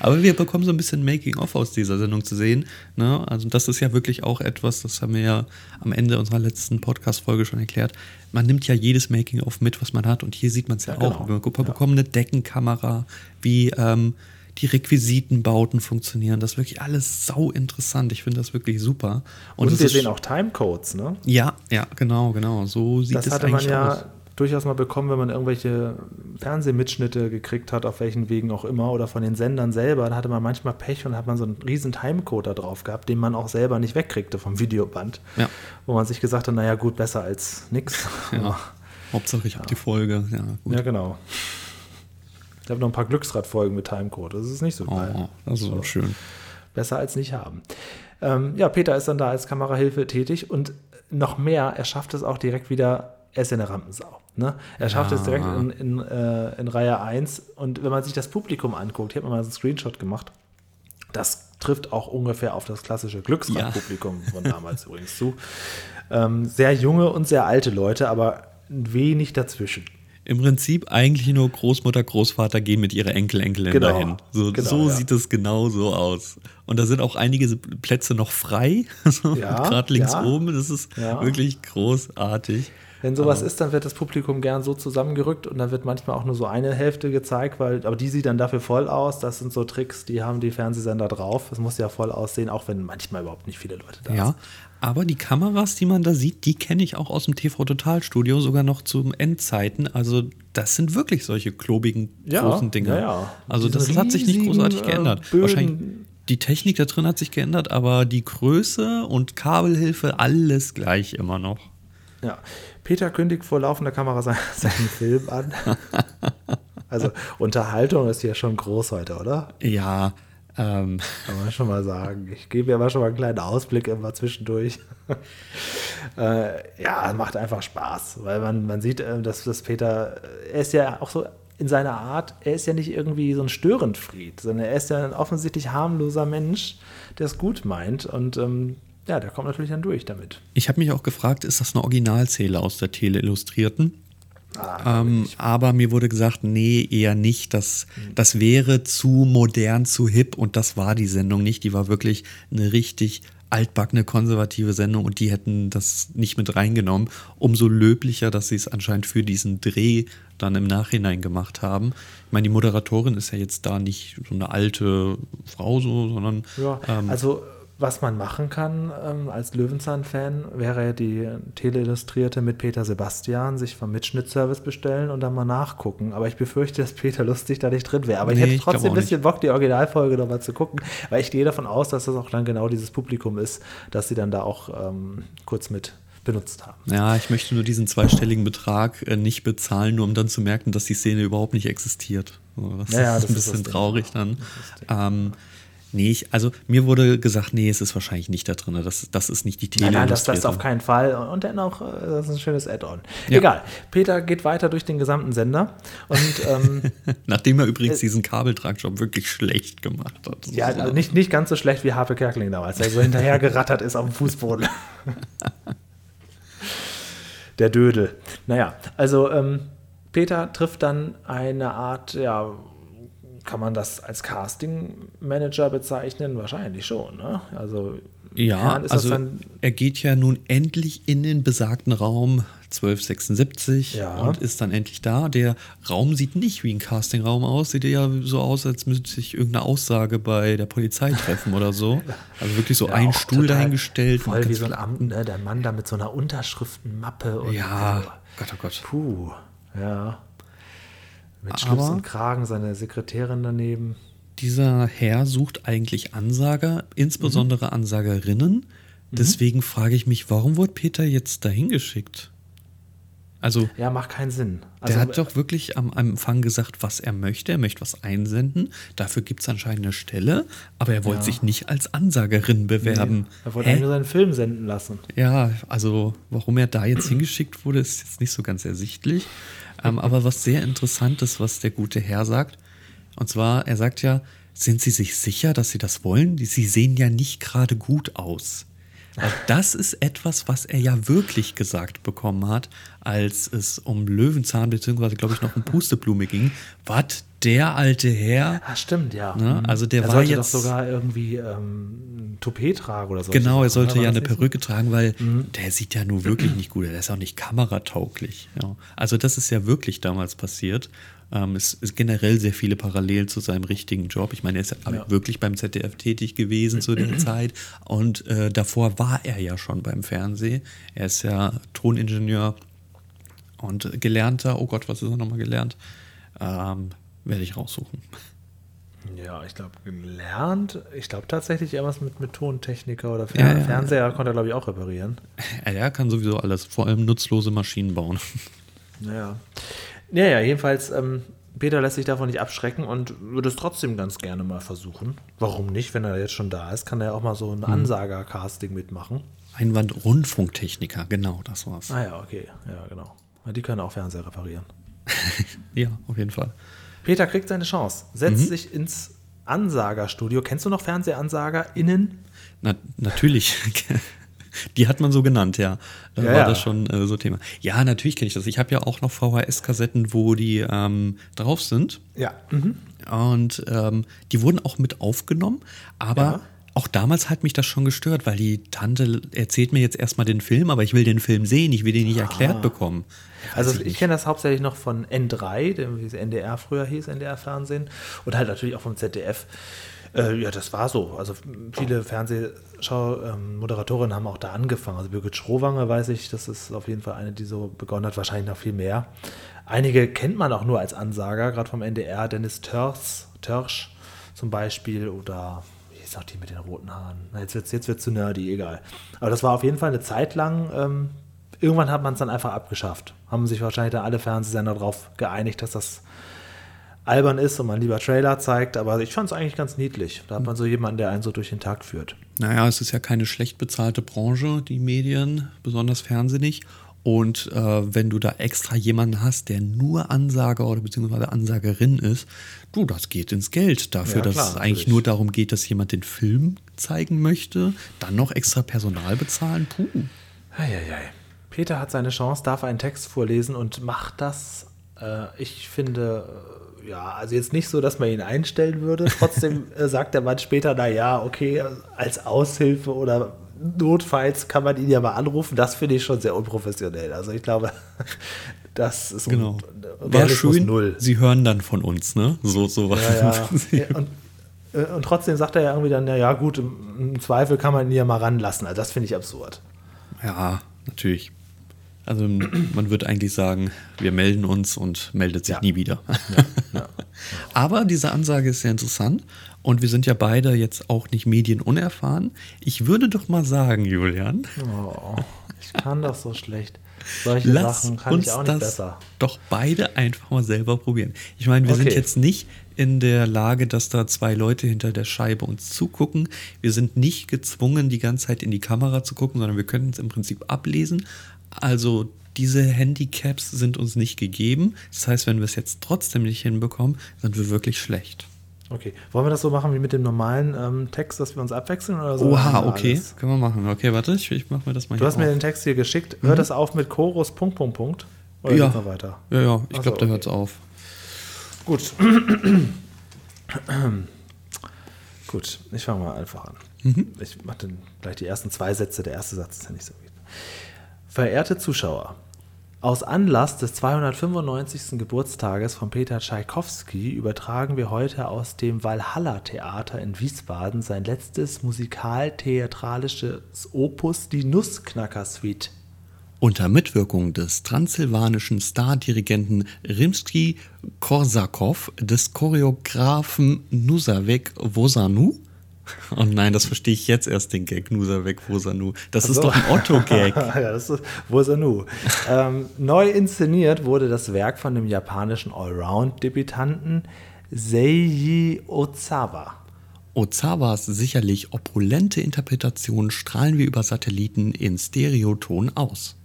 Aber wir bekommen so ein bisschen Making-of aus dieser Sendung zu sehen. Ne? Also das ist ja wirklich auch etwas, das haben wir ja am Ende unserer letzten Podcast-Folge schon erklärt. Man nimmt ja jedes Making-of mit, was man hat. Und hier sieht man es ja, ja, auch. Genau. Wir bekommen eine Deckenkamera, wie ähm, die Requisitenbauten funktionieren. Das ist wirklich alles sau interessant. Ich finde das wirklich super. Und, Und wir sehen auch Timecodes, ne? Ja, ja, genau, genau. So sieht das es hatte eigentlich man ja aus. durchaus mal bekommen, wenn man irgendwelche Fernsehmitschnitte gekriegt hat, auf welchen Wegen auch immer, oder von den Sendern selber. Da hatte man manchmal Pech und hat man so einen riesen Timecode da drauf gehabt, den man auch selber nicht wegkriegte vom Videoband. Ja. Wo man sich gesagt hat, naja, gut, besser als nix. Ja. Hauptsache, ich ja. habe die Folge. Ja, gut. ja genau. Ich habe noch ein paar Glücksradfolgen mit Timecode. Das ist nicht so geil. Oh, das ist so schön. Besser als nicht haben. Ähm, ja, Peter ist dann da als Kamerahilfe tätig und noch mehr, er schafft es auch direkt wieder, er ist eine Rampensau. Ne? Er schafft ja. es direkt in, in, äh, in, Reihe 1 und wenn man sich das Publikum anguckt, hier hat man mal so einen Screenshot gemacht, das trifft auch ungefähr auf das klassische Glücksradpublikum ja. von damals übrigens zu. Ähm, sehr junge und sehr alte Leute, aber wenig dazwischen im Prinzip eigentlich nur Großmutter, Großvater gehen mit ihrer Enkel, Enkelin genau, dahin. So, genau, so ja. sieht es genau so aus. Und da sind auch einige Plätze noch frei, ja, gerade links ja. oben. Das ist wirklich großartig. Wenn sowas ist, dann wird das Publikum gern so zusammengerückt und dann wird manchmal auch nur so eine Hälfte gezeigt, weil, aber die sieht dann dafür voll aus. Das sind so Tricks, die haben die Fernsehsender drauf. Es muss ja voll aussehen, auch wenn manchmal überhaupt nicht viele Leute da ja, sind. Aber die Kameras, die man da sieht, die kenne ich auch aus dem TV Total Studio, sogar noch zu Endzeiten. Also das sind wirklich solche klobigen ja, großen Dinge. Ja, ja. Also Diese das hat sich nicht großartig äh, geändert. Böden. Wahrscheinlich die Technik da drin hat sich geändert, aber die Größe und Kabelhilfe alles gleich immer noch. Ja, Peter kündigt vor laufender Kamera seinen, seinen Film an. also Unterhaltung ist ja schon groß heute, oder? Ja. Ähm. Kann man schon mal sagen. Ich gebe ja mal schon mal einen kleinen Ausblick immer zwischendurch. äh, ja, macht einfach Spaß, weil man, man sieht, äh, dass, dass Peter, er ist ja auch so in seiner Art, er ist ja nicht irgendwie so ein Störenfried, sondern er ist ja ein offensichtlich harmloser Mensch, der es gut meint und ähm, ja, der kommt natürlich dann durch damit. Ich habe mich auch gefragt, ist das eine Originalzähle aus der Tele Illustrierten? Ah, ähm, aber mir wurde gesagt, nee, eher nicht. Das, das wäre zu modern, zu hip und das war die Sendung nicht. Die war wirklich eine richtig altbackene konservative Sendung und die hätten das nicht mit reingenommen. Umso löblicher, dass sie es anscheinend für diesen Dreh dann im Nachhinein gemacht haben. Ich meine, die Moderatorin ist ja jetzt da nicht so eine alte Frau so, sondern ja, ähm, also was man machen kann ähm, als Löwenzahn-Fan, wäre die Teleillustrierte mit Peter Sebastian, sich vom Mitschnittservice bestellen und dann mal nachgucken. Aber ich befürchte, dass Peter Lustig da nicht drin wäre. Aber nee, ich hätte trotzdem ein bisschen nicht. Bock, die Originalfolge nochmal zu gucken, weil ich gehe davon aus, dass das auch dann genau dieses Publikum ist, dass sie dann da auch ähm, kurz mit benutzt haben. Ja, ich möchte nur diesen zweistelligen Betrag äh, nicht bezahlen, nur um dann zu merken, dass die Szene überhaupt nicht existiert. Das ja, ja, ist ein bisschen traurig dann. Nee, ich, also mir wurde gesagt, nee, es ist wahrscheinlich nicht da drin. Das, das ist nicht die Tele. Nein, nein, das, das auf keinen Fall. Und dennoch, äh, das ist ein schönes Add-on. Ja. Egal. Peter geht weiter durch den gesamten Sender. Und, ähm, Nachdem er übrigens äh, diesen Kabeltragjob wirklich schlecht gemacht hat. Ja, also nicht, nicht ganz so schlecht wie Harpe Kerkeling damals, der so hinterher gerattert ist auf dem Fußboden. der Dödel. Naja, also ähm, Peter trifft dann eine Art, ja, kann man das als Casting-Manager bezeichnen? Wahrscheinlich schon. Ne? Also, ja, also er geht ja nun endlich in den besagten Raum 1276 ja. und ist dann endlich da. Der Raum sieht nicht wie ein Castingraum aus, sieht ja so aus, als müsste sich irgendeine Aussage bei der Polizei treffen oder so. Also wirklich so ja, ein Stuhl dahingestellt. Voll wie so ein Amt, ne? der Mann da mit so einer Unterschriftenmappe. Und ja, oh. Gott, oh Gott. Puh, ja. Mit Schlips und Kragen, seine Sekretärin daneben. Dieser Herr sucht eigentlich Ansager, insbesondere mhm. Ansagerinnen. Mhm. Deswegen mhm. frage ich mich, warum wurde Peter jetzt dahin geschickt? Also, ja, macht keinen Sinn. Also, der hat doch wirklich am, Empfang gesagt, was er möchte. Er möchte was einsenden. Dafür gibt es anscheinend eine Stelle. Aber er wollte ja. sich nicht als Ansagerin bewerben. Nee, er wollte nur seinen Film senden lassen. Ja, also warum er da jetzt hingeschickt wurde, ist jetzt nicht so ganz ersichtlich. Ähm, aber was sehr interessant ist, was der gute Herr sagt, und zwar, er sagt ja, sind Sie sich sicher, dass Sie das wollen? Sie sehen ja nicht gerade gut aus. Das ist etwas, was er ja wirklich gesagt bekommen hat, als es um Löwenzahn beziehungsweise glaube ich noch um Pusteblume ging. Was der alte Herr? Ah, stimmt, ja. Ne? Mhm. Also der er war sollte jetzt doch sogar irgendwie ähm, Toupet tragen oder so. Genau, er sollte ja eine Perücke so? tragen, weil mhm. der sieht ja nun wirklich nicht gut. Der ist auch nicht kameratauglich. Ja. Also das ist ja wirklich damals passiert. Ähm, es ist generell sehr viele Parallelen zu seinem richtigen Job. Ich meine, er ist ja. wirklich beim ZDF tätig gewesen zu der Zeit und äh, davor war er ja schon beim Fernsehen. Er ist ja Toningenieur und gelernter, oh Gott, was ist er nochmal gelernt? Ähm, werde ich raussuchen. Ja, ich glaube, gelernt. Ich glaube tatsächlich irgendwas mit, mit Tontechniker oder Fer ja, ja, Fernseher konnte er, glaube ich, auch reparieren. Ja, er kann sowieso alles, vor allem nutzlose Maschinen bauen. Naja. Ja, ja, jedenfalls, ähm, Peter lässt sich davon nicht abschrecken und würde es trotzdem ganz gerne mal versuchen. Warum nicht? Wenn er jetzt schon da ist, kann er auch mal so ein hm. Ansager-Casting mitmachen. Einwand-Rundfunktechniker, genau, das war's. Ah ja, okay, ja, genau. Die können auch Fernseher reparieren. ja, auf jeden Fall. Peter kriegt seine Chance, setzt mhm. sich ins Ansagerstudio. Kennst du noch FernsehansagerInnen? Na, natürlich. Die hat man so genannt, ja. Da ja, war ja. das schon äh, so Thema. Ja, natürlich kenne ich das. Ich habe ja auch noch VHS-Kassetten, wo die ähm, drauf sind. Ja. Mhm. Und ähm, die wurden auch mit aufgenommen, aber ja. Auch damals hat mich das schon gestört, weil die Tante erzählt mir jetzt erstmal den Film, aber ich will den Film sehen, ich will den nicht ah. erklärt bekommen. Also ich, ich kenne das hauptsächlich noch von N3, wie es NDR früher hieß, NDR-Fernsehen, und halt natürlich auch vom ZDF. Äh, ja, das war so. Also viele Fernsehschau-Moderatorinnen ähm, haben auch da angefangen. Also Birgit Schrowanger weiß ich, das ist auf jeden Fall eine, die so begonnen hat, wahrscheinlich noch viel mehr. Einige kennt man auch nur als Ansager, gerade vom NDR, Dennis Törsch, Törsch zum Beispiel oder ist auch die mit den roten Haaren? Jetzt wird es jetzt wird's zu nerdy, egal. Aber das war auf jeden Fall eine Zeit lang ähm, irgendwann hat man es dann einfach abgeschafft. Haben sich wahrscheinlich dann alle Fernsehsender darauf geeinigt, dass das albern ist und man lieber Trailer zeigt, aber ich fand es eigentlich ganz niedlich. Da hat man so jemanden, der einen so durch den Tag führt. Naja, es ist ja keine schlecht bezahlte Branche, die Medien, besonders Fernsehen. Und äh, wenn du da extra jemanden hast, der nur Ansager oder beziehungsweise Ansagerin ist, du, das geht ins Geld. Dafür, ja, klar, dass es eigentlich nur darum geht, dass jemand den Film zeigen möchte, dann noch extra Personal bezahlen, puh. Eieiei. Peter hat seine Chance, darf einen Text vorlesen und macht das. Äh, ich finde, äh, ja, also jetzt nicht so, dass man ihn einstellen würde. Trotzdem äh, sagt der Mann später, na ja, okay, als Aushilfe oder notfalls kann man ihn ja mal anrufen. Das finde ich schon sehr unprofessionell. Also ich glaube, das ist genau. Wäre schön. Null. Sie hören dann von uns, ne? So sowas. Ja, ja. und Äh, und trotzdem sagt er ja irgendwie dann, ja gut, im Zweifel kann man ihn ja mal ranlassen. Also das finde ich absurd. Ja, natürlich. Also man wird eigentlich sagen, wir melden uns und meldet sich ja. nie wieder. Ja, ja. Aber diese Ansage ist sehr interessant und wir sind ja beide jetzt auch nicht medienunerfahren. Ich würde doch mal sagen, Julian. Oh, ich kann das so schlecht. Solche Lass Sachen kann uns ich auch nicht das besser. Doch beide einfach mal selber probieren. Ich meine, wir okay. sind jetzt nicht in der Lage, dass da zwei Leute hinter der Scheibe uns zugucken. Wir sind nicht gezwungen, die ganze Zeit in die Kamera zu gucken, sondern wir können es im Prinzip ablesen. Also diese Handicaps sind uns nicht gegeben. Das heißt, wenn wir es jetzt trotzdem nicht hinbekommen, sind wir wirklich schlecht. Okay. Wollen wir das so machen wie mit dem normalen ähm, Text, dass wir uns abwechseln oder so? Oha, okay. Alles? Können wir machen. Okay, warte, ich, ich mache mir das mal Du hast auf. mir den Text hier geschickt. Hört mhm. das auf mit Chorus, Punkt, Punkt, Punkt? Oder ja. noch weiter? Ja, ja, ich glaube, da hört es auf. Gut. Gut, ich fange mal einfach an. Mhm. Ich mache dann gleich die ersten zwei Sätze. Der erste Satz ist ja nicht so gut. Verehrte Zuschauer, aus Anlass des 295. Geburtstages von Peter Tschaikowski übertragen wir heute aus dem Walhalla-Theater in Wiesbaden sein letztes musikal-theatralisches Opus, die Nussknacker-Suite. Unter Mitwirkung des transsilvanischen Stardirigenten Rimsky-Korsakow, des Choreografen Nusavek Vosanu Oh nein, das verstehe ich jetzt erst, den Gag, Nusa weg, Wosanu. Das so. ist doch ein Otto-Gag. ja, das ist Wosanu. ähm, neu inszeniert wurde das Werk von dem japanischen Allround-Debütanten Seiji Ozawa. Ozawas sicherlich opulente Interpretation strahlen wir über Satelliten in Stereoton aus.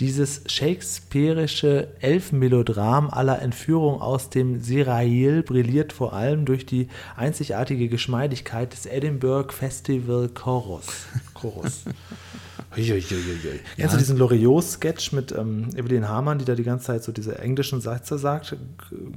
Dieses shakespearische Elfenmelodram aller Entführung aus dem Serail brilliert vor allem durch die einzigartige Geschmeidigkeit des Edinburgh Festival Chorus. Chorus. Uiuiuiui. Ja. Kennst du diesen Loriot-Sketch mit ähm, Evelyn Hamann, die da die ganze Zeit so diese englischen Sätze sagt?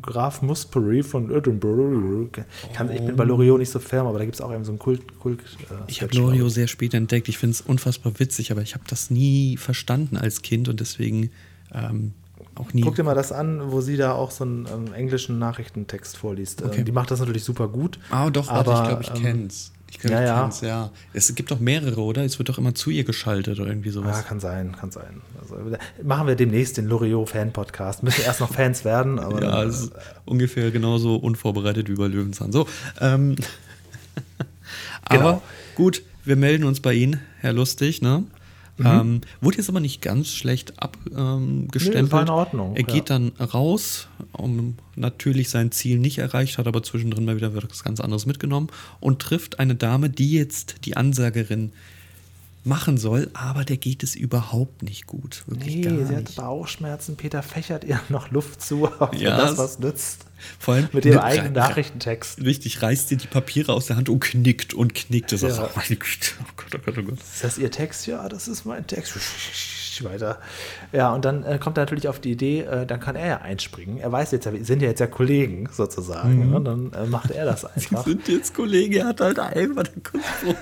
Graf Musbury von Edinburgh. Ich, kann, ich bin bei Loriot nicht so firm, aber da gibt es auch eben so einen Kult. Kult äh, ich habe Loriot sehr spät entdeckt. Ich finde es unfassbar witzig, aber ich habe das nie verstanden als Kind und deswegen ähm, auch nie. Guck dir mal das an, wo sie da auch so einen ähm, englischen Nachrichtentext vorliest. Okay. Ähm, die macht das natürlich super gut. Ah, doch, aber, ich glaube, ich ähm, kenn's. Ich glaube, ja, ja. ja. Es gibt doch mehrere, oder? Es wird doch immer zu ihr geschaltet oder irgendwie sowas. Ja, kann sein, kann sein. Also, machen wir demnächst den Loriot-Fan-Podcast. Müssen erst noch Fans werden, aber. ja, es ist ungefähr genauso unvorbereitet wie bei Löwenzahn. So, ähm, aber genau. gut, wir melden uns bei Ihnen, Herr Lustig, ne? Mhm. Ähm, wurde jetzt aber nicht ganz schlecht abgestempelt. Nee, war in Ordnung. Er geht ja. dann raus, um natürlich sein Ziel nicht erreicht, hat aber zwischendrin mal wieder was ganz anderes mitgenommen und trifft eine Dame, die jetzt die Ansagerin machen soll, aber der geht es überhaupt nicht gut. Wirklich nee, sie hat Bauchschmerzen. Peter fächert ihr noch Luft zu, ob ja, das was nützt. Vor allem mit dem eigenen Nachrichtentext. Richtig, reißt ihr die Papiere aus der Hand und knickt und knickt. Das ja. oh meine Güte, oh Gott, oh Gott, oh Gott. Ist das ihr Text? Ja, das ist mein Text. Weiter. Ja, und dann äh, kommt er natürlich auf die Idee, äh, dann kann er ja einspringen. Er weiß jetzt, wir sind ja jetzt ja Kollegen sozusagen. Mhm. Und dann äh, macht er das einfach. Sie sind jetzt Kollegen, er hat halt einfach den Kunstbuch.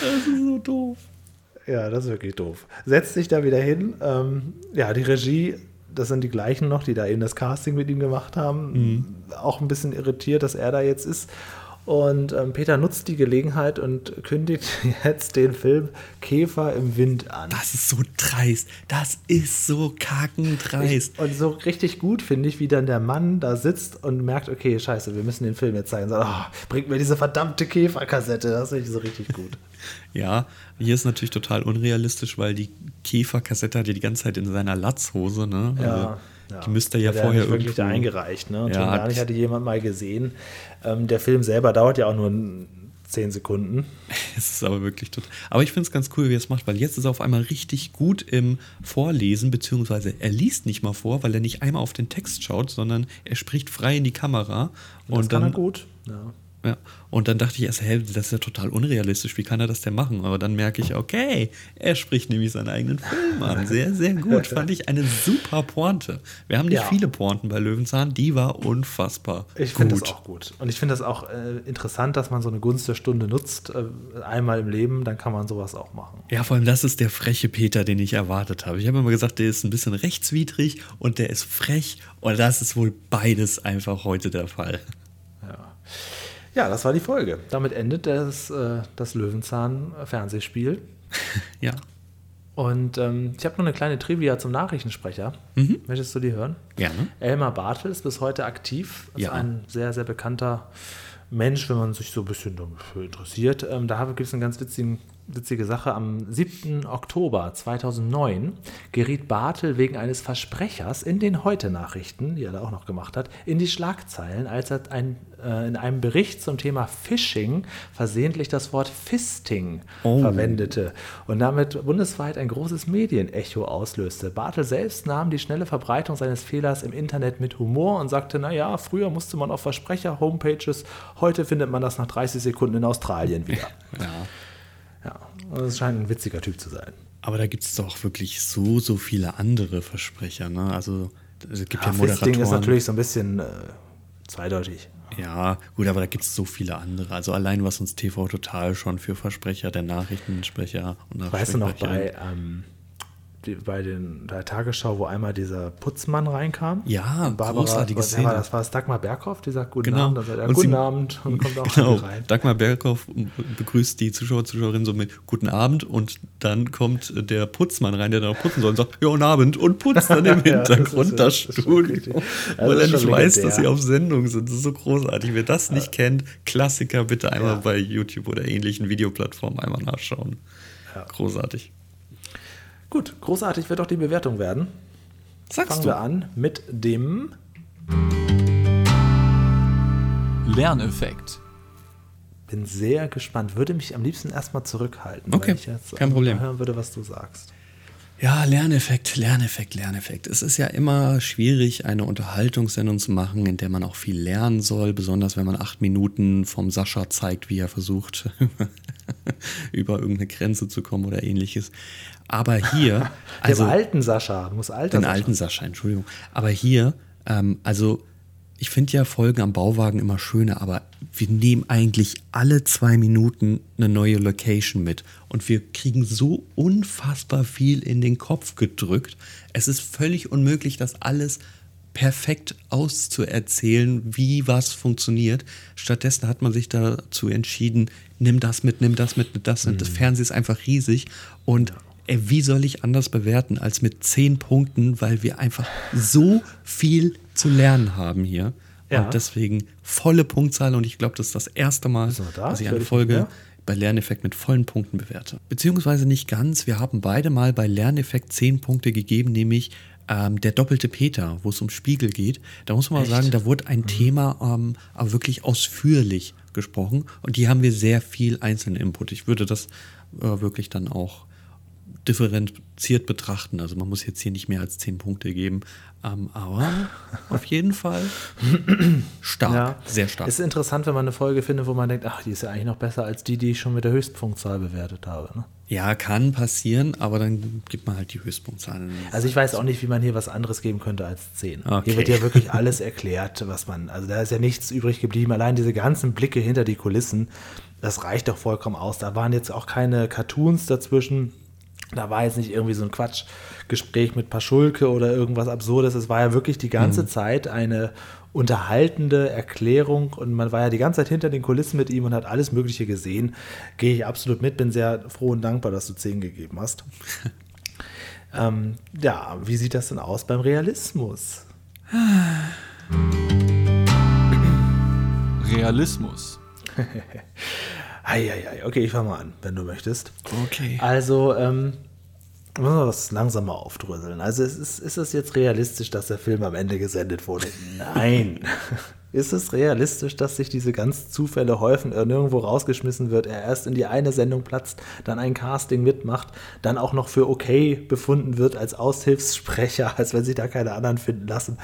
Das ist so doof. Ja, das ist wirklich doof. Setzt sich da wieder hin. Ähm, ja, die Regie das sind die gleichen noch, die da eben das Casting mit ihm gemacht haben. Mhm. Auch ein bisschen irritiert, dass er da jetzt ist. Und ähm, Peter nutzt die Gelegenheit und kündigt jetzt den Film Käfer im Wind an. Das ist so dreist. Das ist so kackendreist. Ich, und so richtig gut finde ich, wie dann der Mann da sitzt und merkt, okay, scheiße, wir müssen den Film jetzt zeigen. So, oh, bringt mir diese verdammte Käferkassette. Das finde ich so richtig gut. ja, hier ist natürlich total unrealistisch, weil die Käferkassette hat ja die ganze Zeit in seiner Latzhose, ne? Also, ja. Ja. Die müsste ja vorher nicht wirklich da eingereicht. Ne? Und ja, gar nicht hatte jemand mal gesehen. Ähm, der Film selber dauert ja auch nur zehn Sekunden. Es ist aber wirklich total. Aber ich finde es ganz cool, wie er es macht, weil jetzt ist er auf einmal richtig gut im Vorlesen, beziehungsweise er liest nicht mal vor, weil er nicht einmal auf den Text schaut, sondern er spricht frei in die Kamera. Das und kann dann, er gut. Ja. Ja. Und dann dachte ich erst, hey, das ist ja total unrealistisch, wie kann er das denn machen? Aber dann merke ich, okay, er spricht nämlich seinen eigenen Film an. Sehr, sehr gut. Fand ich eine super Pointe. Wir haben nicht ja. viele Pointen bei Löwenzahn, die war unfassbar. Ich finde das auch gut. Und ich finde das auch äh, interessant, dass man so eine Gunst der Stunde nutzt. Äh, einmal im Leben, dann kann man sowas auch machen. Ja, vor allem das ist der freche Peter, den ich erwartet habe. Ich habe immer gesagt, der ist ein bisschen rechtswidrig und der ist frech. Und das ist wohl beides einfach heute der Fall. Ja, das war die Folge. Damit endet das, äh, das Löwenzahn-Fernsehspiel. ja. Und ähm, ich habe noch eine kleine Trivia zum Nachrichtensprecher. Mhm. Möchtest du die hören? Gerne. Elmar Bartel ist bis heute aktiv. Ist ja. ein sehr, sehr bekannter Mensch, wenn man sich so ein bisschen dafür interessiert. Ähm, da gibt es einen ganz witzigen witzige Sache. Am 7. Oktober 2009 geriet Bartel wegen eines Versprechers in den Heute-Nachrichten, die er da auch noch gemacht hat, in die Schlagzeilen, als er ein, äh, in einem Bericht zum Thema Phishing versehentlich das Wort Fisting oh. verwendete und damit bundesweit ein großes Medienecho auslöste. Bartel selbst nahm die schnelle Verbreitung seines Fehlers im Internet mit Humor und sagte, naja, früher musste man auf Versprecher-Homepages, heute findet man das nach 30 Sekunden in Australien wieder. Ja. Ja, das scheint ein witziger Typ zu sein. Aber da gibt es doch wirklich so, so viele andere Versprecher. Ne? Also es gibt ja, ja Moderatoren. Ding ist natürlich so ein bisschen äh, zweideutig. Ja, gut, aber da gibt es so viele andere. Also allein was uns TV Total schon für Versprecher, der Nachrichtensprecher und Weißt du noch bei ähm, die, bei den, der Tagesschau, wo einmal dieser Putzmann reinkam. Ja, Barbara, großartige Szene. War, das war es Dagmar Berghoff, die sagt Guten genau. Abend. Also, ja, und guten sie, Abend und kommt auch genau. rein. Dagmar Berghoff begrüßt die Zuschauer, Zuschauerinnen so mit Guten Abend und dann kommt der Putzmann rein, der dann auch putzen soll und sagt Ja, guten Abend und putzt dann im Hintergrund ja, das, das, Studio. Also weil er nicht weiß, dass sie auf Sendung sind. Das ist so großartig. Wer das nicht kennt, Klassiker bitte einmal ja. bei YouTube oder ähnlichen Videoplattformen einmal nachschauen. Großartig. Gut, großartig wird auch die Bewertung werden. Sagst Fangen du? wir an mit dem Lerneffekt. Bin sehr gespannt. Würde mich am liebsten erstmal zurückhalten, okay, weil ich jetzt kein Problem. hören würde, was du sagst. Ja, Lerneffekt, Lerneffekt, Lerneffekt. Es ist ja immer schwierig, eine Unterhaltungssendung zu machen, in der man auch viel lernen soll, besonders wenn man acht Minuten vom Sascha zeigt, wie er versucht, über irgendeine Grenze zu kommen oder ähnliches. Aber hier. also, Dem alten Sascha, muss alter Den Sascha. alten Sascha, Entschuldigung. Aber hier, ähm, also ich finde ja Folgen am Bauwagen immer schöner, aber wir nehmen eigentlich alle zwei Minuten eine neue Location mit und wir kriegen so unfassbar viel in den Kopf gedrückt. Es ist völlig unmöglich, das alles perfekt auszuerzählen, wie was funktioniert. Stattdessen hat man sich dazu entschieden, nimm das mit, nimm das mit, nimm das mit. Mhm. Das Fernsehen ist einfach riesig und ey, wie soll ich anders bewerten als mit zehn Punkten, weil wir einfach so viel zu lernen haben hier. Ja. Und deswegen volle Punktzahl und ich glaube, das ist das erste Mal, da? dass ich eine Folge bei Lerneffekt mit vollen Punkten bewerte. Beziehungsweise nicht ganz. Wir haben beide mal bei Lerneffekt zehn Punkte gegeben, nämlich ähm, der doppelte Peter, wo es um Spiegel geht. Da muss man Echt? mal sagen, da wurde ein mhm. Thema ähm, aber wirklich ausführlich gesprochen und die haben wir sehr viel einzelnen Input. Ich würde das äh, wirklich dann auch differenziert betrachten. Also man muss jetzt hier nicht mehr als zehn Punkte geben. Ähm, aber auf jeden Fall stark, ja. sehr stark. Es ist interessant, wenn man eine Folge findet, wo man denkt, ach, die ist ja eigentlich noch besser als die, die ich schon mit der Höchstpunktzahl bewertet habe. Ne? Ja, kann passieren, aber dann gibt man halt die Höchstpunktzahl. Also ich weiß auch nicht, wie man hier was anderes geben könnte als 10. Okay. Hier wird ja wirklich alles erklärt, was man, also da ist ja nichts übrig geblieben. Allein diese ganzen Blicke hinter die Kulissen, das reicht doch vollkommen aus. Da waren jetzt auch keine Cartoons dazwischen da war jetzt nicht irgendwie so ein Quatschgespräch mit Paschulke oder irgendwas Absurdes. Es war ja wirklich die ganze mhm. Zeit eine unterhaltende Erklärung und man war ja die ganze Zeit hinter den Kulissen mit ihm und hat alles Mögliche gesehen. Gehe ich absolut mit, bin sehr froh und dankbar, dass du 10 gegeben hast. ähm, ja, wie sieht das denn aus beim Realismus? Realismus. Eieiei, okay, ich fange mal an, wenn du möchtest. Okay. Also, ähm, müssen wir das langsam mal aufdröseln. Also, ist, ist, ist es jetzt realistisch, dass der Film am Ende gesendet wurde? Nein. Ist es realistisch, dass sich diese ganzen Zufälle häufen, er nirgendwo rausgeschmissen wird, er erst in die eine Sendung platzt, dann ein Casting mitmacht, dann auch noch für okay befunden wird als Aushilfssprecher, als wenn sich da keine anderen finden lassen?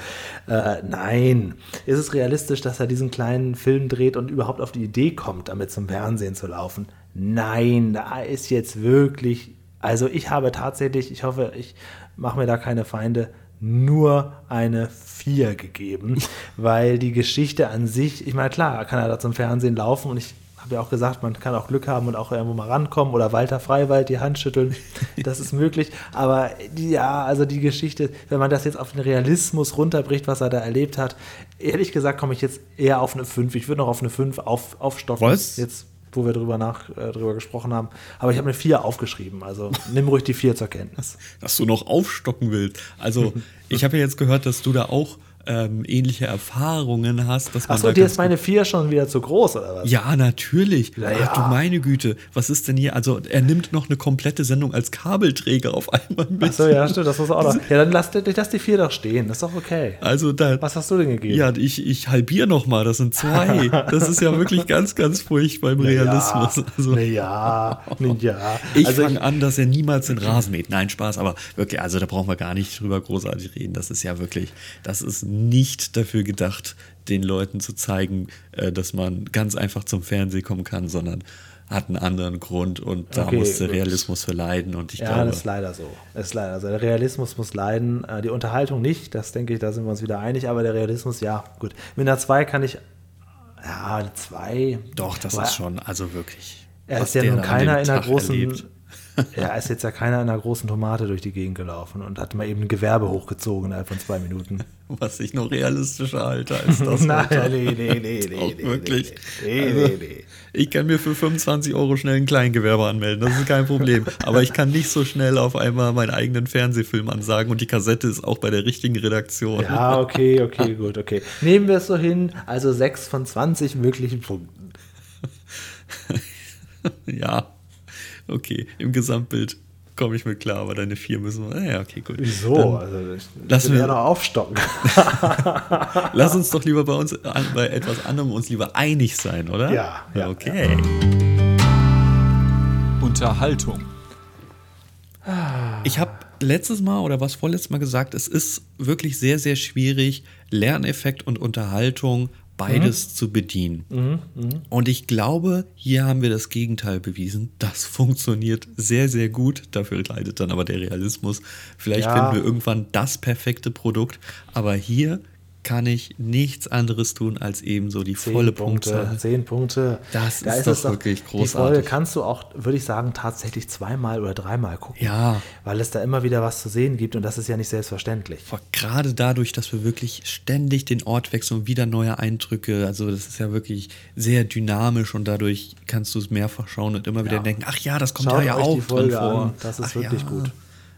Äh, nein. Ist es realistisch, dass er diesen kleinen Film dreht und überhaupt auf die Idee kommt, damit zum Fernsehen zu laufen? Nein, da ist jetzt wirklich. Also ich habe tatsächlich, ich hoffe, ich mache mir da keine Feinde, nur eine 4 gegeben, weil die Geschichte an sich, ich meine, klar, kann er da zum Fernsehen laufen und ich habe ja auch gesagt, man kann auch Glück haben und auch irgendwo mal rankommen oder Walter Freiwald die Hand schütteln. Das ist möglich. Aber ja, also die Geschichte, wenn man das jetzt auf den Realismus runterbricht, was er da erlebt hat, ehrlich gesagt komme ich jetzt eher auf eine 5. Ich würde noch auf eine 5 auf, aufstoffen. Was? Jetzt, wo wir drüber, nach, äh, drüber gesprochen haben. Aber ich habe eine 4 aufgeschrieben. Also nimm ruhig die 4 zur Kenntnis. Dass du noch aufstocken willst. Also, ich habe ja jetzt gehört, dass du da auch ähm, ähnliche Erfahrungen hast. Dass man Achso, dir ist meine 4 schon wieder zu groß, oder was? Ja, natürlich. Ja, Ach du meine Güte, was ist denn hier? Also, er nimmt noch eine komplette Sendung als Kabelträger auf einmal mit. Achso, ja, stimmt, das muss auch noch. Ja, dann lass, lass die 4 doch stehen. Das ist doch okay. Also, da. Was hast du denn gegeben? Ja, ich, ich halbiere noch mal, das sind zwei. Das ist ja wirklich ganz, ganz furchtbar im Realismus. Also, Ja, ja. ich also fange an, dass er niemals den Rasen mäht. Nein, Spaß, aber wirklich, also da brauchen wir gar nicht drüber großartig reden. Das ist ja wirklich, das ist nicht dafür gedacht, den Leuten zu zeigen, äh, dass man ganz einfach zum Fernsehen kommen kann, sondern hat einen anderen Grund und da Okay, muss der gut. Realismus für leiden. Und ich Ja, glaube, das ist leider so. Das ist leider so. Der Realismus muss leiden. Äh, Die Unterhaltung nicht, das denke ich, da sind wir uns wieder einig, aber der Realismus, ja, gut. Mit einer 2 kann ich. Ja, eine 2. doch, das ist schon, also wirklich. Er ist ja nun keiner in einer großen. erlebt. Er ist jetzt ja keiner in einer großen Tomate durch die Gegend gelaufen und hat mal eben ein Gewerbe hochgezogen innerhalb von zwei Minuten. Was ich noch realistischer halte als das. Nein, nee, nee, nee, nee, Auch nee, wirklich. Nee, nee, Also, nee, nee. Ich kann mir für 25 Euro schnell ein Kleingewerbe anmelden, das ist kein Problem. Aber ich kann nicht so schnell auf einmal meinen eigenen Fernsehfilm ansagen und die Kassette ist auch bei der richtigen Redaktion. Ja, okay, okay, gut, okay. Nehmen wir es so hin, also 6 von 20 möglichen Punkten. Ja, okay, im Gesamtbild komme ich mit klar, aber deine vier müssen wir. Ja, okay, gut. Wieso? Dann also will wir- ja noch aufstocken. lass uns doch lieber bei uns bei etwas anderem uns lieber einig sein, oder? Ja, ja, okay. Unterhaltung. Ich habe letztes Mal oder was vorletztes Mal gesagt, es ist wirklich sehr, sehr schwierig, Lerneffekt und Unterhaltung beides Mhm. zu bedienen. Und ich glaube, hier haben wir das Gegenteil bewiesen. Das funktioniert sehr, sehr gut. Dafür leidet dann aber der Realismus. Vielleicht Ja. finden wir irgendwann das perfekte Produkt. Aber hier kann ich nichts anderes tun, als eben so die volle Punktzahl. Zehn Punkte. Das Da ist es doch wirklich Die Folge großartig. kannst du auch, würde ich sagen, tatsächlich zweimal oder dreimal gucken. Ja. Weil es da immer wieder was zu sehen gibt und das ist ja nicht selbstverständlich. Aber gerade dadurch, dass wir wirklich ständig den Ort wechseln und wieder neue Eindrücke, also das ist ja wirklich sehr dynamisch und dadurch kannst du es mehrfach schauen und immer wieder Ja. denken, ach ja, das kommt Schaut da ja auch die Folge drin vor. an. Das ist Ach wirklich ja. gut.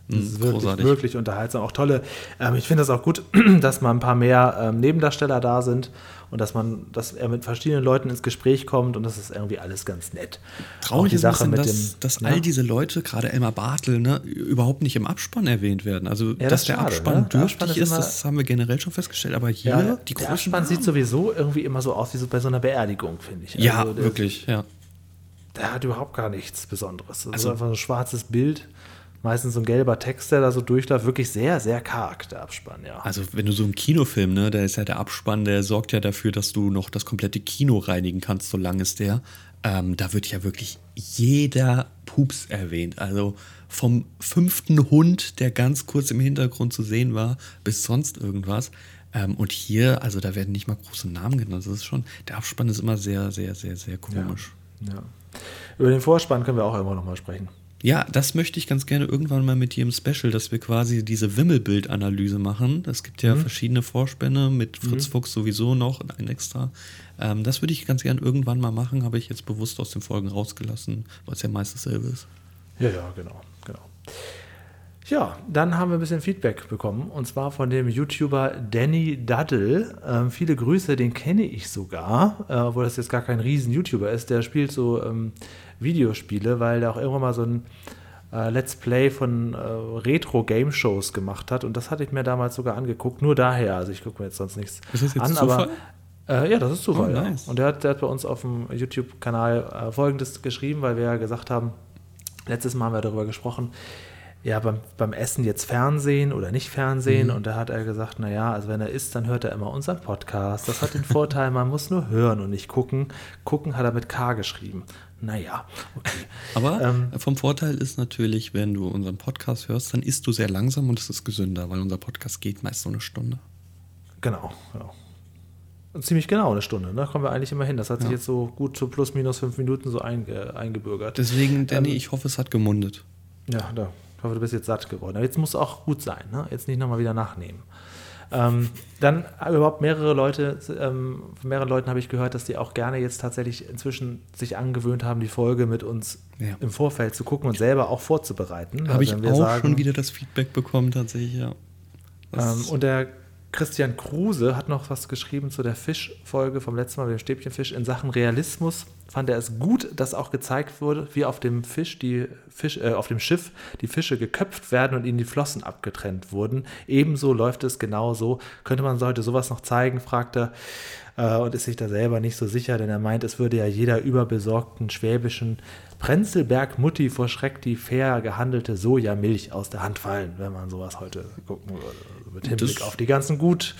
Das Hm, ist wirklich, großartig. wirklich unterhaltsam. Auch tolle. Ähm, ich finde es auch gut, dass mal ein paar mehr ähm, Nebendarsteller da sind und dass man, dass er mit verschiedenen Leuten ins Gespräch kommt und das ist irgendwie alles ganz nett. Traurig ist ein Sache bisschen, mit dass, dem, dass ja? all diese Leute, gerade Emma Bartel, ne, überhaupt nicht im Abspann erwähnt werden. Also, das dass der schade, Abspann ne? Der dürftig Abspann ist ist, immer- das haben wir generell schon festgestellt. Aber hier, ja, die der großen Abspann sieht Namen. sowieso irgendwie immer so aus wie so bei so einer Beerdigung, finde ich. Ja, Also, der- wirklich, ja. Der hat überhaupt gar nichts Besonderes. Das Also- ist einfach ein schwarzes Bild, meistens so ein gelber Text, der da so durchläuft. Wirklich sehr, sehr karg, der Abspann, ja. Also, wenn du so einen Kinofilm, ne, da ist ja der Abspann, der sorgt ja dafür, dass du noch das komplette Kino reinigen kannst, so lang ist der. Ähm, da wird ja wirklich jeder Pups erwähnt. Also vom fünften Hund, der ganz kurz im Hintergrund zu sehen war, bis sonst irgendwas. Ähm, und hier, also da werden nicht mal große Namen genannt. Das ist schon, der Abspann ist immer sehr, sehr, sehr, sehr komisch. ja. Über den Vorspann können wir auch immer noch mal sprechen. Ja, das möchte ich ganz gerne irgendwann mal mit dir im Special, dass wir quasi diese Wimmelbildanalyse machen. Es gibt ja verschiedene Vorspänne mit Fritz Fuchs sowieso noch und ein extra. Ähm, das würde ich ganz gerne irgendwann mal machen, habe ich jetzt bewusst aus den Folgen rausgelassen, weil es ja meist dasselbe ist. Ja, ja, genau, genau. Ja, dann haben wir ein bisschen Feedback bekommen und zwar von dem YouTuber Danny Duddle. Ähm, viele Grüße, den kenne ich sogar, äh, obwohl das jetzt gar kein Riesen-YouTuber ist. Der spielt so ähm, Videospiele, weil der auch irgendwann mal so ein äh, Let's Play von äh, Retro-Game-Shows gemacht hat und das hatte ich mir damals sogar angeguckt. Nur daher, also ich gucke mir jetzt sonst nichts Ist das jetzt an, Zufall? aber äh, ja, das ist Zufall. Oh, ja. nice. Und der hat, der hat bei uns auf dem YouTube-Kanal äh, Folgendes geschrieben, weil wir ja gesagt haben, letztes Mal haben wir darüber gesprochen, ja, beim, beim Essen jetzt Fernsehen oder nicht Fernsehen. Und da hat er gesagt, naja, also wenn er isst, dann hört er immer unseren Podcast. Das hat den Vorteil, man muss nur hören und nicht gucken. Gucken hat er mit K geschrieben. Naja, okay. Aber Ähm, vom Vorteil ist natürlich, wenn du unseren Podcast hörst, dann isst du sehr langsam und es ist gesünder, weil unser Podcast geht meist so eine Stunde. Genau, genau. Ziemlich genau eine Stunde, da ne? kommen wir eigentlich immer hin. Das hat ja. sich jetzt so gut zu plus minus fünf Minuten so einge, eingebürgert. Deswegen, Danny, ähm, ich hoffe, es hat gemundet. Ja, da. Hoffe, du bist jetzt satt geworden. Aber jetzt muss es auch gut sein, ne? Jetzt nicht nochmal wieder nachnehmen. Ähm, dann überhaupt mehrere Leute, ähm, von mehreren Leuten habe ich gehört, dass die auch gerne jetzt tatsächlich inzwischen sich angewöhnt haben, die Folge mit uns ja. im Vorfeld zu gucken und selber auch vorzubereiten. Habe also, ich auch sagen, schon wieder das Feedback bekommen, tatsächlich, ja. Ähm, und der Christian Kruse hat noch was geschrieben zu der Fischfolge vom letzten Mal mit dem Stäbchenfisch. In Sachen Realismus fand er es gut, dass auch gezeigt wurde, wie auf dem Fisch die Fisch, äh, auf dem Schiff die Fische geköpft werden und ihnen die Flossen abgetrennt wurden. Ebenso läuft es genau so. Könnte man heute sowas noch zeigen, fragt er äh, und ist sich da selber nicht so sicher, denn er meint, es würde ja jeder überbesorgten schwäbischen Prenzelberg-Mutti vor Schreck die fair gehandelte Sojamilch aus der Hand fallen, wenn man sowas heute gucken würde. Mit Hinblick auf die ganzen gut,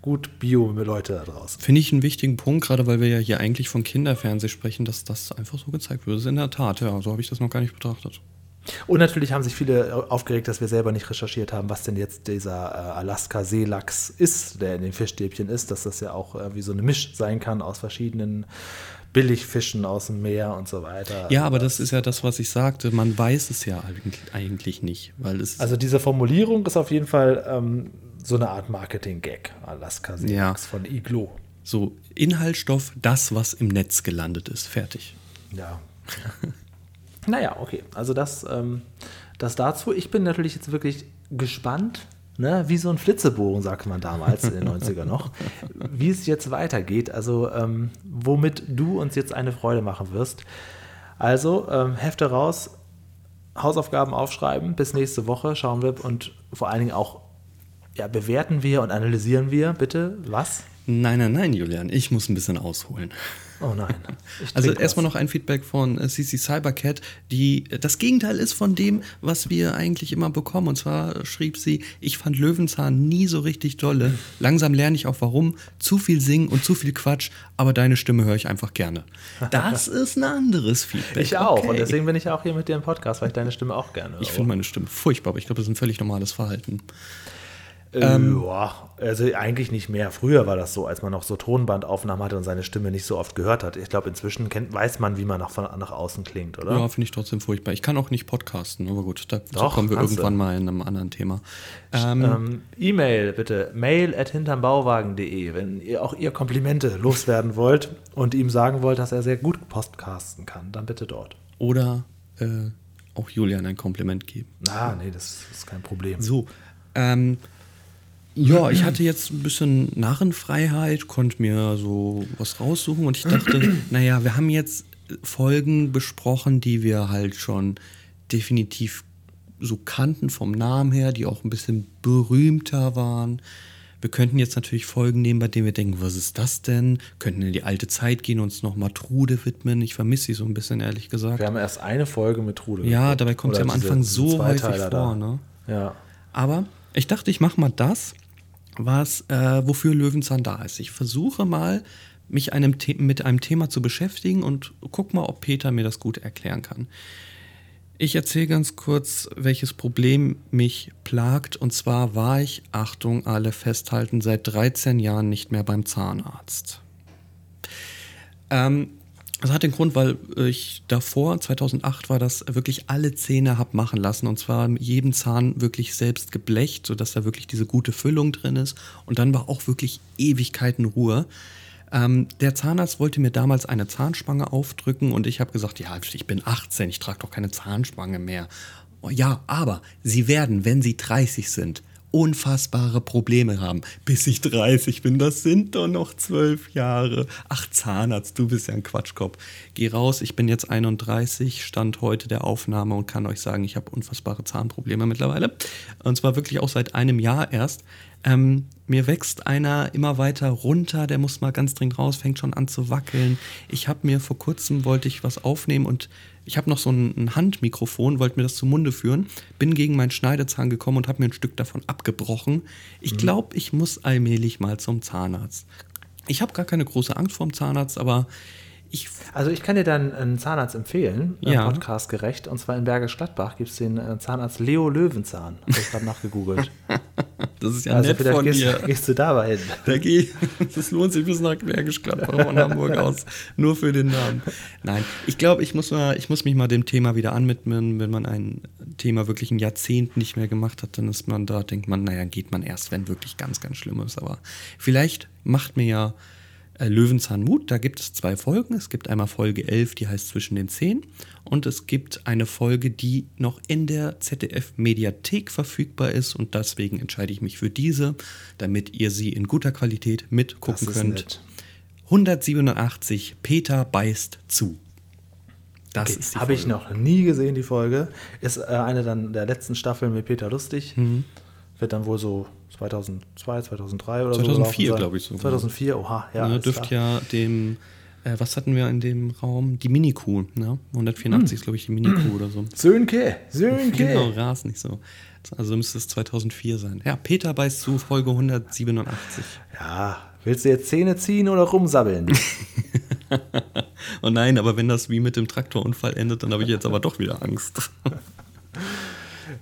gut Bio-Leute da draußen. Finde ich einen wichtigen Punkt, gerade weil wir ja hier eigentlich von Kinderfernsehen sprechen, dass das einfach so gezeigt wird. Das ist in der Tat, ja, so habe ich das noch gar nicht betrachtet. Und natürlich haben sich viele aufgeregt, dass wir selber nicht recherchiert haben, was denn jetzt dieser äh, Alaska-Seelachs ist, der in den Fischstäbchen ist, dass das ja auch äh, wie so eine Misch sein kann aus verschiedenen Billigfischen aus dem Meer und so weiter. Ja, aber das ist ja das, was ich sagte. Man weiß es ja eigentlich nicht, weil es. Also diese Formulierung ist auf jeden Fall ähm, so eine Art Marketing-Gag. Alaska Seelachs ja. von Iglo. So Inhaltsstoff, das, was im Netz gelandet ist. Fertig. Ja. naja, okay. Also das, ähm, das dazu. Ich bin natürlich jetzt wirklich gespannt, ne, wie so ein Flitzebogen, sagt man damals in den 90er noch, wie es jetzt weitergeht, also ähm, womit du uns jetzt eine Freude machen wirst. Also, ähm, Hefte raus, Hausaufgaben aufschreiben, bis nächste Woche schauen wir und vor allen Dingen auch ja, bewerten wir und analysieren wir bitte was? Nein, nein, nein, Julian, ich muss ein bisschen ausholen. Oh nein. Also erstmal noch ein Feedback von äh, CC Cybercat, die äh, das Gegenteil ist von dem, was wir eigentlich immer bekommen. Und zwar schrieb sie, ich fand Löwenzahn nie so richtig dolle. Langsam lerne ich auch warum. Zu viel singen und zu viel Quatsch, aber deine Stimme höre ich einfach gerne. Das ist ein anderes Feedback. Ich auch. Okay. Und deswegen bin ich auch hier mit dir im Podcast, weil ich deine Stimme auch gerne höre. Ich finde meine Stimme furchtbar, aber ich glaube, das ist ein völlig normales Verhalten. Ähm, ja, also eigentlich nicht mehr. Früher war das so, als man noch so Tonbandaufnahmen hatte und seine Stimme nicht so oft gehört hat. Ich glaube, inzwischen kennt, weiß man, wie man nach, von, nach außen klingt, oder? Ja, finde ich trotzdem furchtbar. Ich kann auch nicht podcasten, aber gut, da Doch, kommen wir irgendwann du. mal in einem anderen Thema. Ähm, ähm, E-Mail bitte, mail at hintermbauwagen.de, wenn ihr auch ihr Komplimente loswerden wollt und ihm sagen wollt, dass er sehr gut podcasten kann, dann bitte dort. Oder äh, auch Julian ein Kompliment geben. Ah, nee, das ist kein Problem. So, ähm, ja, ich hatte jetzt ein bisschen Narrenfreiheit, konnte mir so was raussuchen und ich dachte, naja, wir haben jetzt Folgen besprochen, die wir halt schon definitiv so kannten vom Namen her, die auch ein bisschen berühmter waren. Wir könnten jetzt natürlich Folgen nehmen, bei denen wir denken, was ist das denn? Könnten in die alte Zeit gehen, uns nochmal Trude widmen. Ich vermisse sie so ein bisschen, ehrlich gesagt. Wir haben erst eine Folge mit Trude. Ja, dabei kommt sie am Anfang so häufig vor. Ne? Ja. Aber ich dachte, ich mache mal das was, äh, wofür Löwenzahn da ist. Ich versuche mal, mich einem mit einem Thema zu beschäftigen und guck mal, ob Peter mir das gut erklären kann. Ich erzähle ganz kurz, welches Problem mich plagt. Und zwar war ich, Achtung, alle festhalten, seit 13 Jahren nicht mehr beim Zahnarzt. Ähm, das hat den Grund, weil ich davor, 2008, war das wirklich alle Zähne habe machen lassen und zwar jeden Zahn wirklich selbst geblecht, sodass da wirklich diese gute Füllung drin ist und dann war auch wirklich Ewigkeiten Ruhe. Ähm, der Zahnarzt wollte mir damals eine Zahnspange aufdrücken und ich habe gesagt, ja, ich bin 18, ich trage doch keine Zahnspange mehr. Ja, aber Sie werden, wenn Sie 30 sind, unfassbare Probleme haben. Bis ich 30 bin, das sind doch noch zwölf Jahre. Ach, Zahnarzt, du bist ja ein Quatschkopf. Geh raus, ich bin jetzt 31, stand heute der Aufnahme und kann euch sagen, ich habe unfassbare Zahnprobleme mittlerweile. Und zwar wirklich auch seit einem Jahr erst. Ähm, mir wächst einer immer weiter runter, der muss mal ganz dringend raus, fängt schon an zu wackeln. Ich habe mir vor kurzem, wollte ich was aufnehmen und ich habe noch so ein, Handmikrofon, wollte mir das zum Munde führen, bin gegen meinen Schneidezahn gekommen und habe mir ein Stück davon abgebrochen. Ich mhm. glaube, ich muss allmählich mal zum Zahnarzt. Ich habe gar keine große Angst vorm Zahnarzt, aber ich. Also ich kann dir dann einen Zahnarzt empfehlen, ja. Podcast gerecht. Und zwar in Bergisch Gladbach gibt es den äh, Zahnarzt Leo Löwenzahn. Habe ich gerade nachgegoogelt. Das ist ja Also nett von gehst, dir. gehst du da mal hin. Da geh, das lohnt sich bis nach Bergisch Gladbach von Hamburg aus. Nur für den Namen. Nein, ich glaube, ich, muss mal- ich muss mich mal dem Thema wieder anwidmen. Wenn man ein Thema wirklich ein Jahrzehnt nicht mehr gemacht hat, dann ist man da, denkt man, naja, geht man erst, wenn wirklich ganz, ganz schlimm ist. Aber vielleicht macht mir ja äh, Löwenzahn Mut. Da gibt es zwei Folgen. Es gibt einmal Folge 11, die heißt Zwischen den Zehen. Und es gibt eine Folge, die noch in der ZDF-Mediathek verfügbar ist. Und deswegen entscheide ich mich für diese, damit ihr sie in guter Qualität mitgucken könnt. nett. 187, Peter beißt zu. Das Okay, ist Habe ich noch nie gesehen, die Folge. Ist äh, eine dann der letzten Staffeln mit Peter Lustig. Mhm. Wird dann wohl so 2002, 2003 oder so. 2004, gelaufen sein. glaube ich sogar. 2004, oha, ja. Dürfte klar. ja dem, äh, was hatten wir in dem Raum? Die Mini-Kuh, ne? 184 ist, glaube ich, die Mini-Kuh oder so. Sönke, Sönke. Genau, Ras nicht so. Also müsste es 2004 sein. Ja, Peter beißt zu, Folge 187. Ja, willst du jetzt Zähne ziehen oder rumsabbeln? Oh nein, aber wenn das wie mit dem Traktorunfall endet, dann habe ich jetzt aber doch wieder Angst.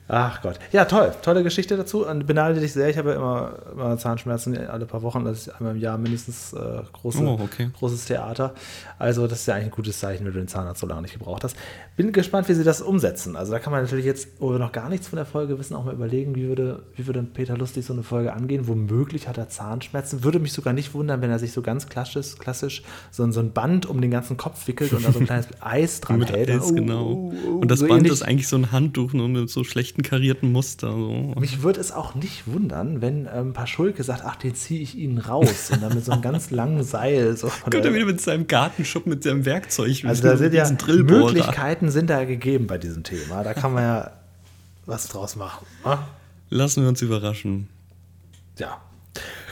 Ach Gott. Ja, toll. Tolle Geschichte dazu. Und beneide dich sehr. Ich habe ja immer, immer Zahnschmerzen alle paar Wochen. Das ist einmal im Jahr mindestens äh, große, Oh, okay. großes Theater. Also, das ist ja eigentlich ein gutes Zeichen, wenn du den Zahnarzt so lange nicht gebraucht hast. Bin gespannt, wie sie das umsetzen. Also, da kann man natürlich jetzt, wo wir noch gar nichts von der Folge wissen, auch mal überlegen, wie würde, wie würde Peter Lustig so eine Folge angehen. Womöglich hat er Zahnschmerzen. Würde mich sogar nicht wundern, wenn er sich so ganz klassisch, klassisch so, ein- so ein Band um den ganzen Kopf wickelt und da so ein kleines Eis dran mit hält. Eis, Oh, genau. oh, Und das so Band ähnlich- ist eigentlich so ein Handtuch, nur mit so schlechten karierten Muster. So. Mich würde es auch nicht wundern, wenn ähm, Paschulke sagt, ach, den ziehe ich Ihnen raus und dann mit so einem ganz langen Seil. So, Kommt er wieder mit seinem Gartenschuppen, mit seinem Werkzeug. also da sind ja. Möglichkeiten sind da gegeben bei diesem Thema. Da kann man ja was draus machen. ne? Lassen wir uns überraschen. Ja,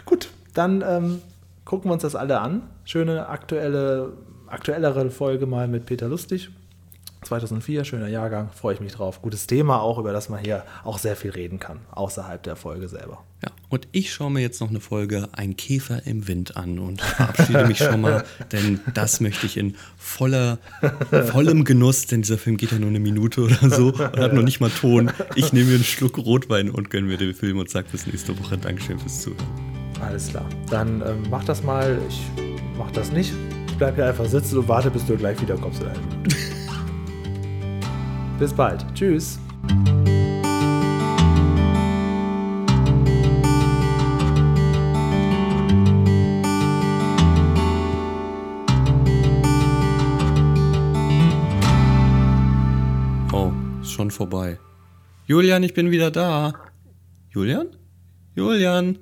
gut, dann ähm, gucken wir uns das alle an. Schöne aktuelle, aktuellere Folge mal mit Peter Lustig. 2004, schöner Jahrgang, freue ich mich drauf. Gutes Thema auch, über das man hier auch sehr viel reden kann, außerhalb der Folge selber. Ja, und ich schaue mir jetzt noch eine Folge Ein Käfer im Wind an und verabschiede mich schon mal, denn das möchte ich in voller, vollem Genuss, denn dieser Film geht ja nur eine Minute oder so und hat noch nicht mal Ton. Ich nehme mir einen Schluck Rotwein und gönne mir den Film und sage bis nächste Woche Dankeschön fürs Zuhören. Alles klar. Dann ähm, mach das mal. Ich mach das nicht. Ich bleib hier einfach sitzen und warte, bis du gleich wiederkommst. Bis bald. Tschüss. Oh, ist schon vorbei. Julian, ich bin wieder da. Julian? Julian?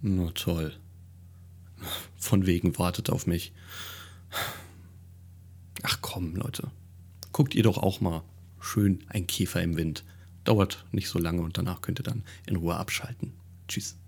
Na toll. Von wegen wartet auf mich. Ach komm, Leute. Guckt ihr doch auch mal schön ein Käfer im Wind. Dauert nicht so lange und danach könnt ihr dann in Ruhe abschalten. Tschüss.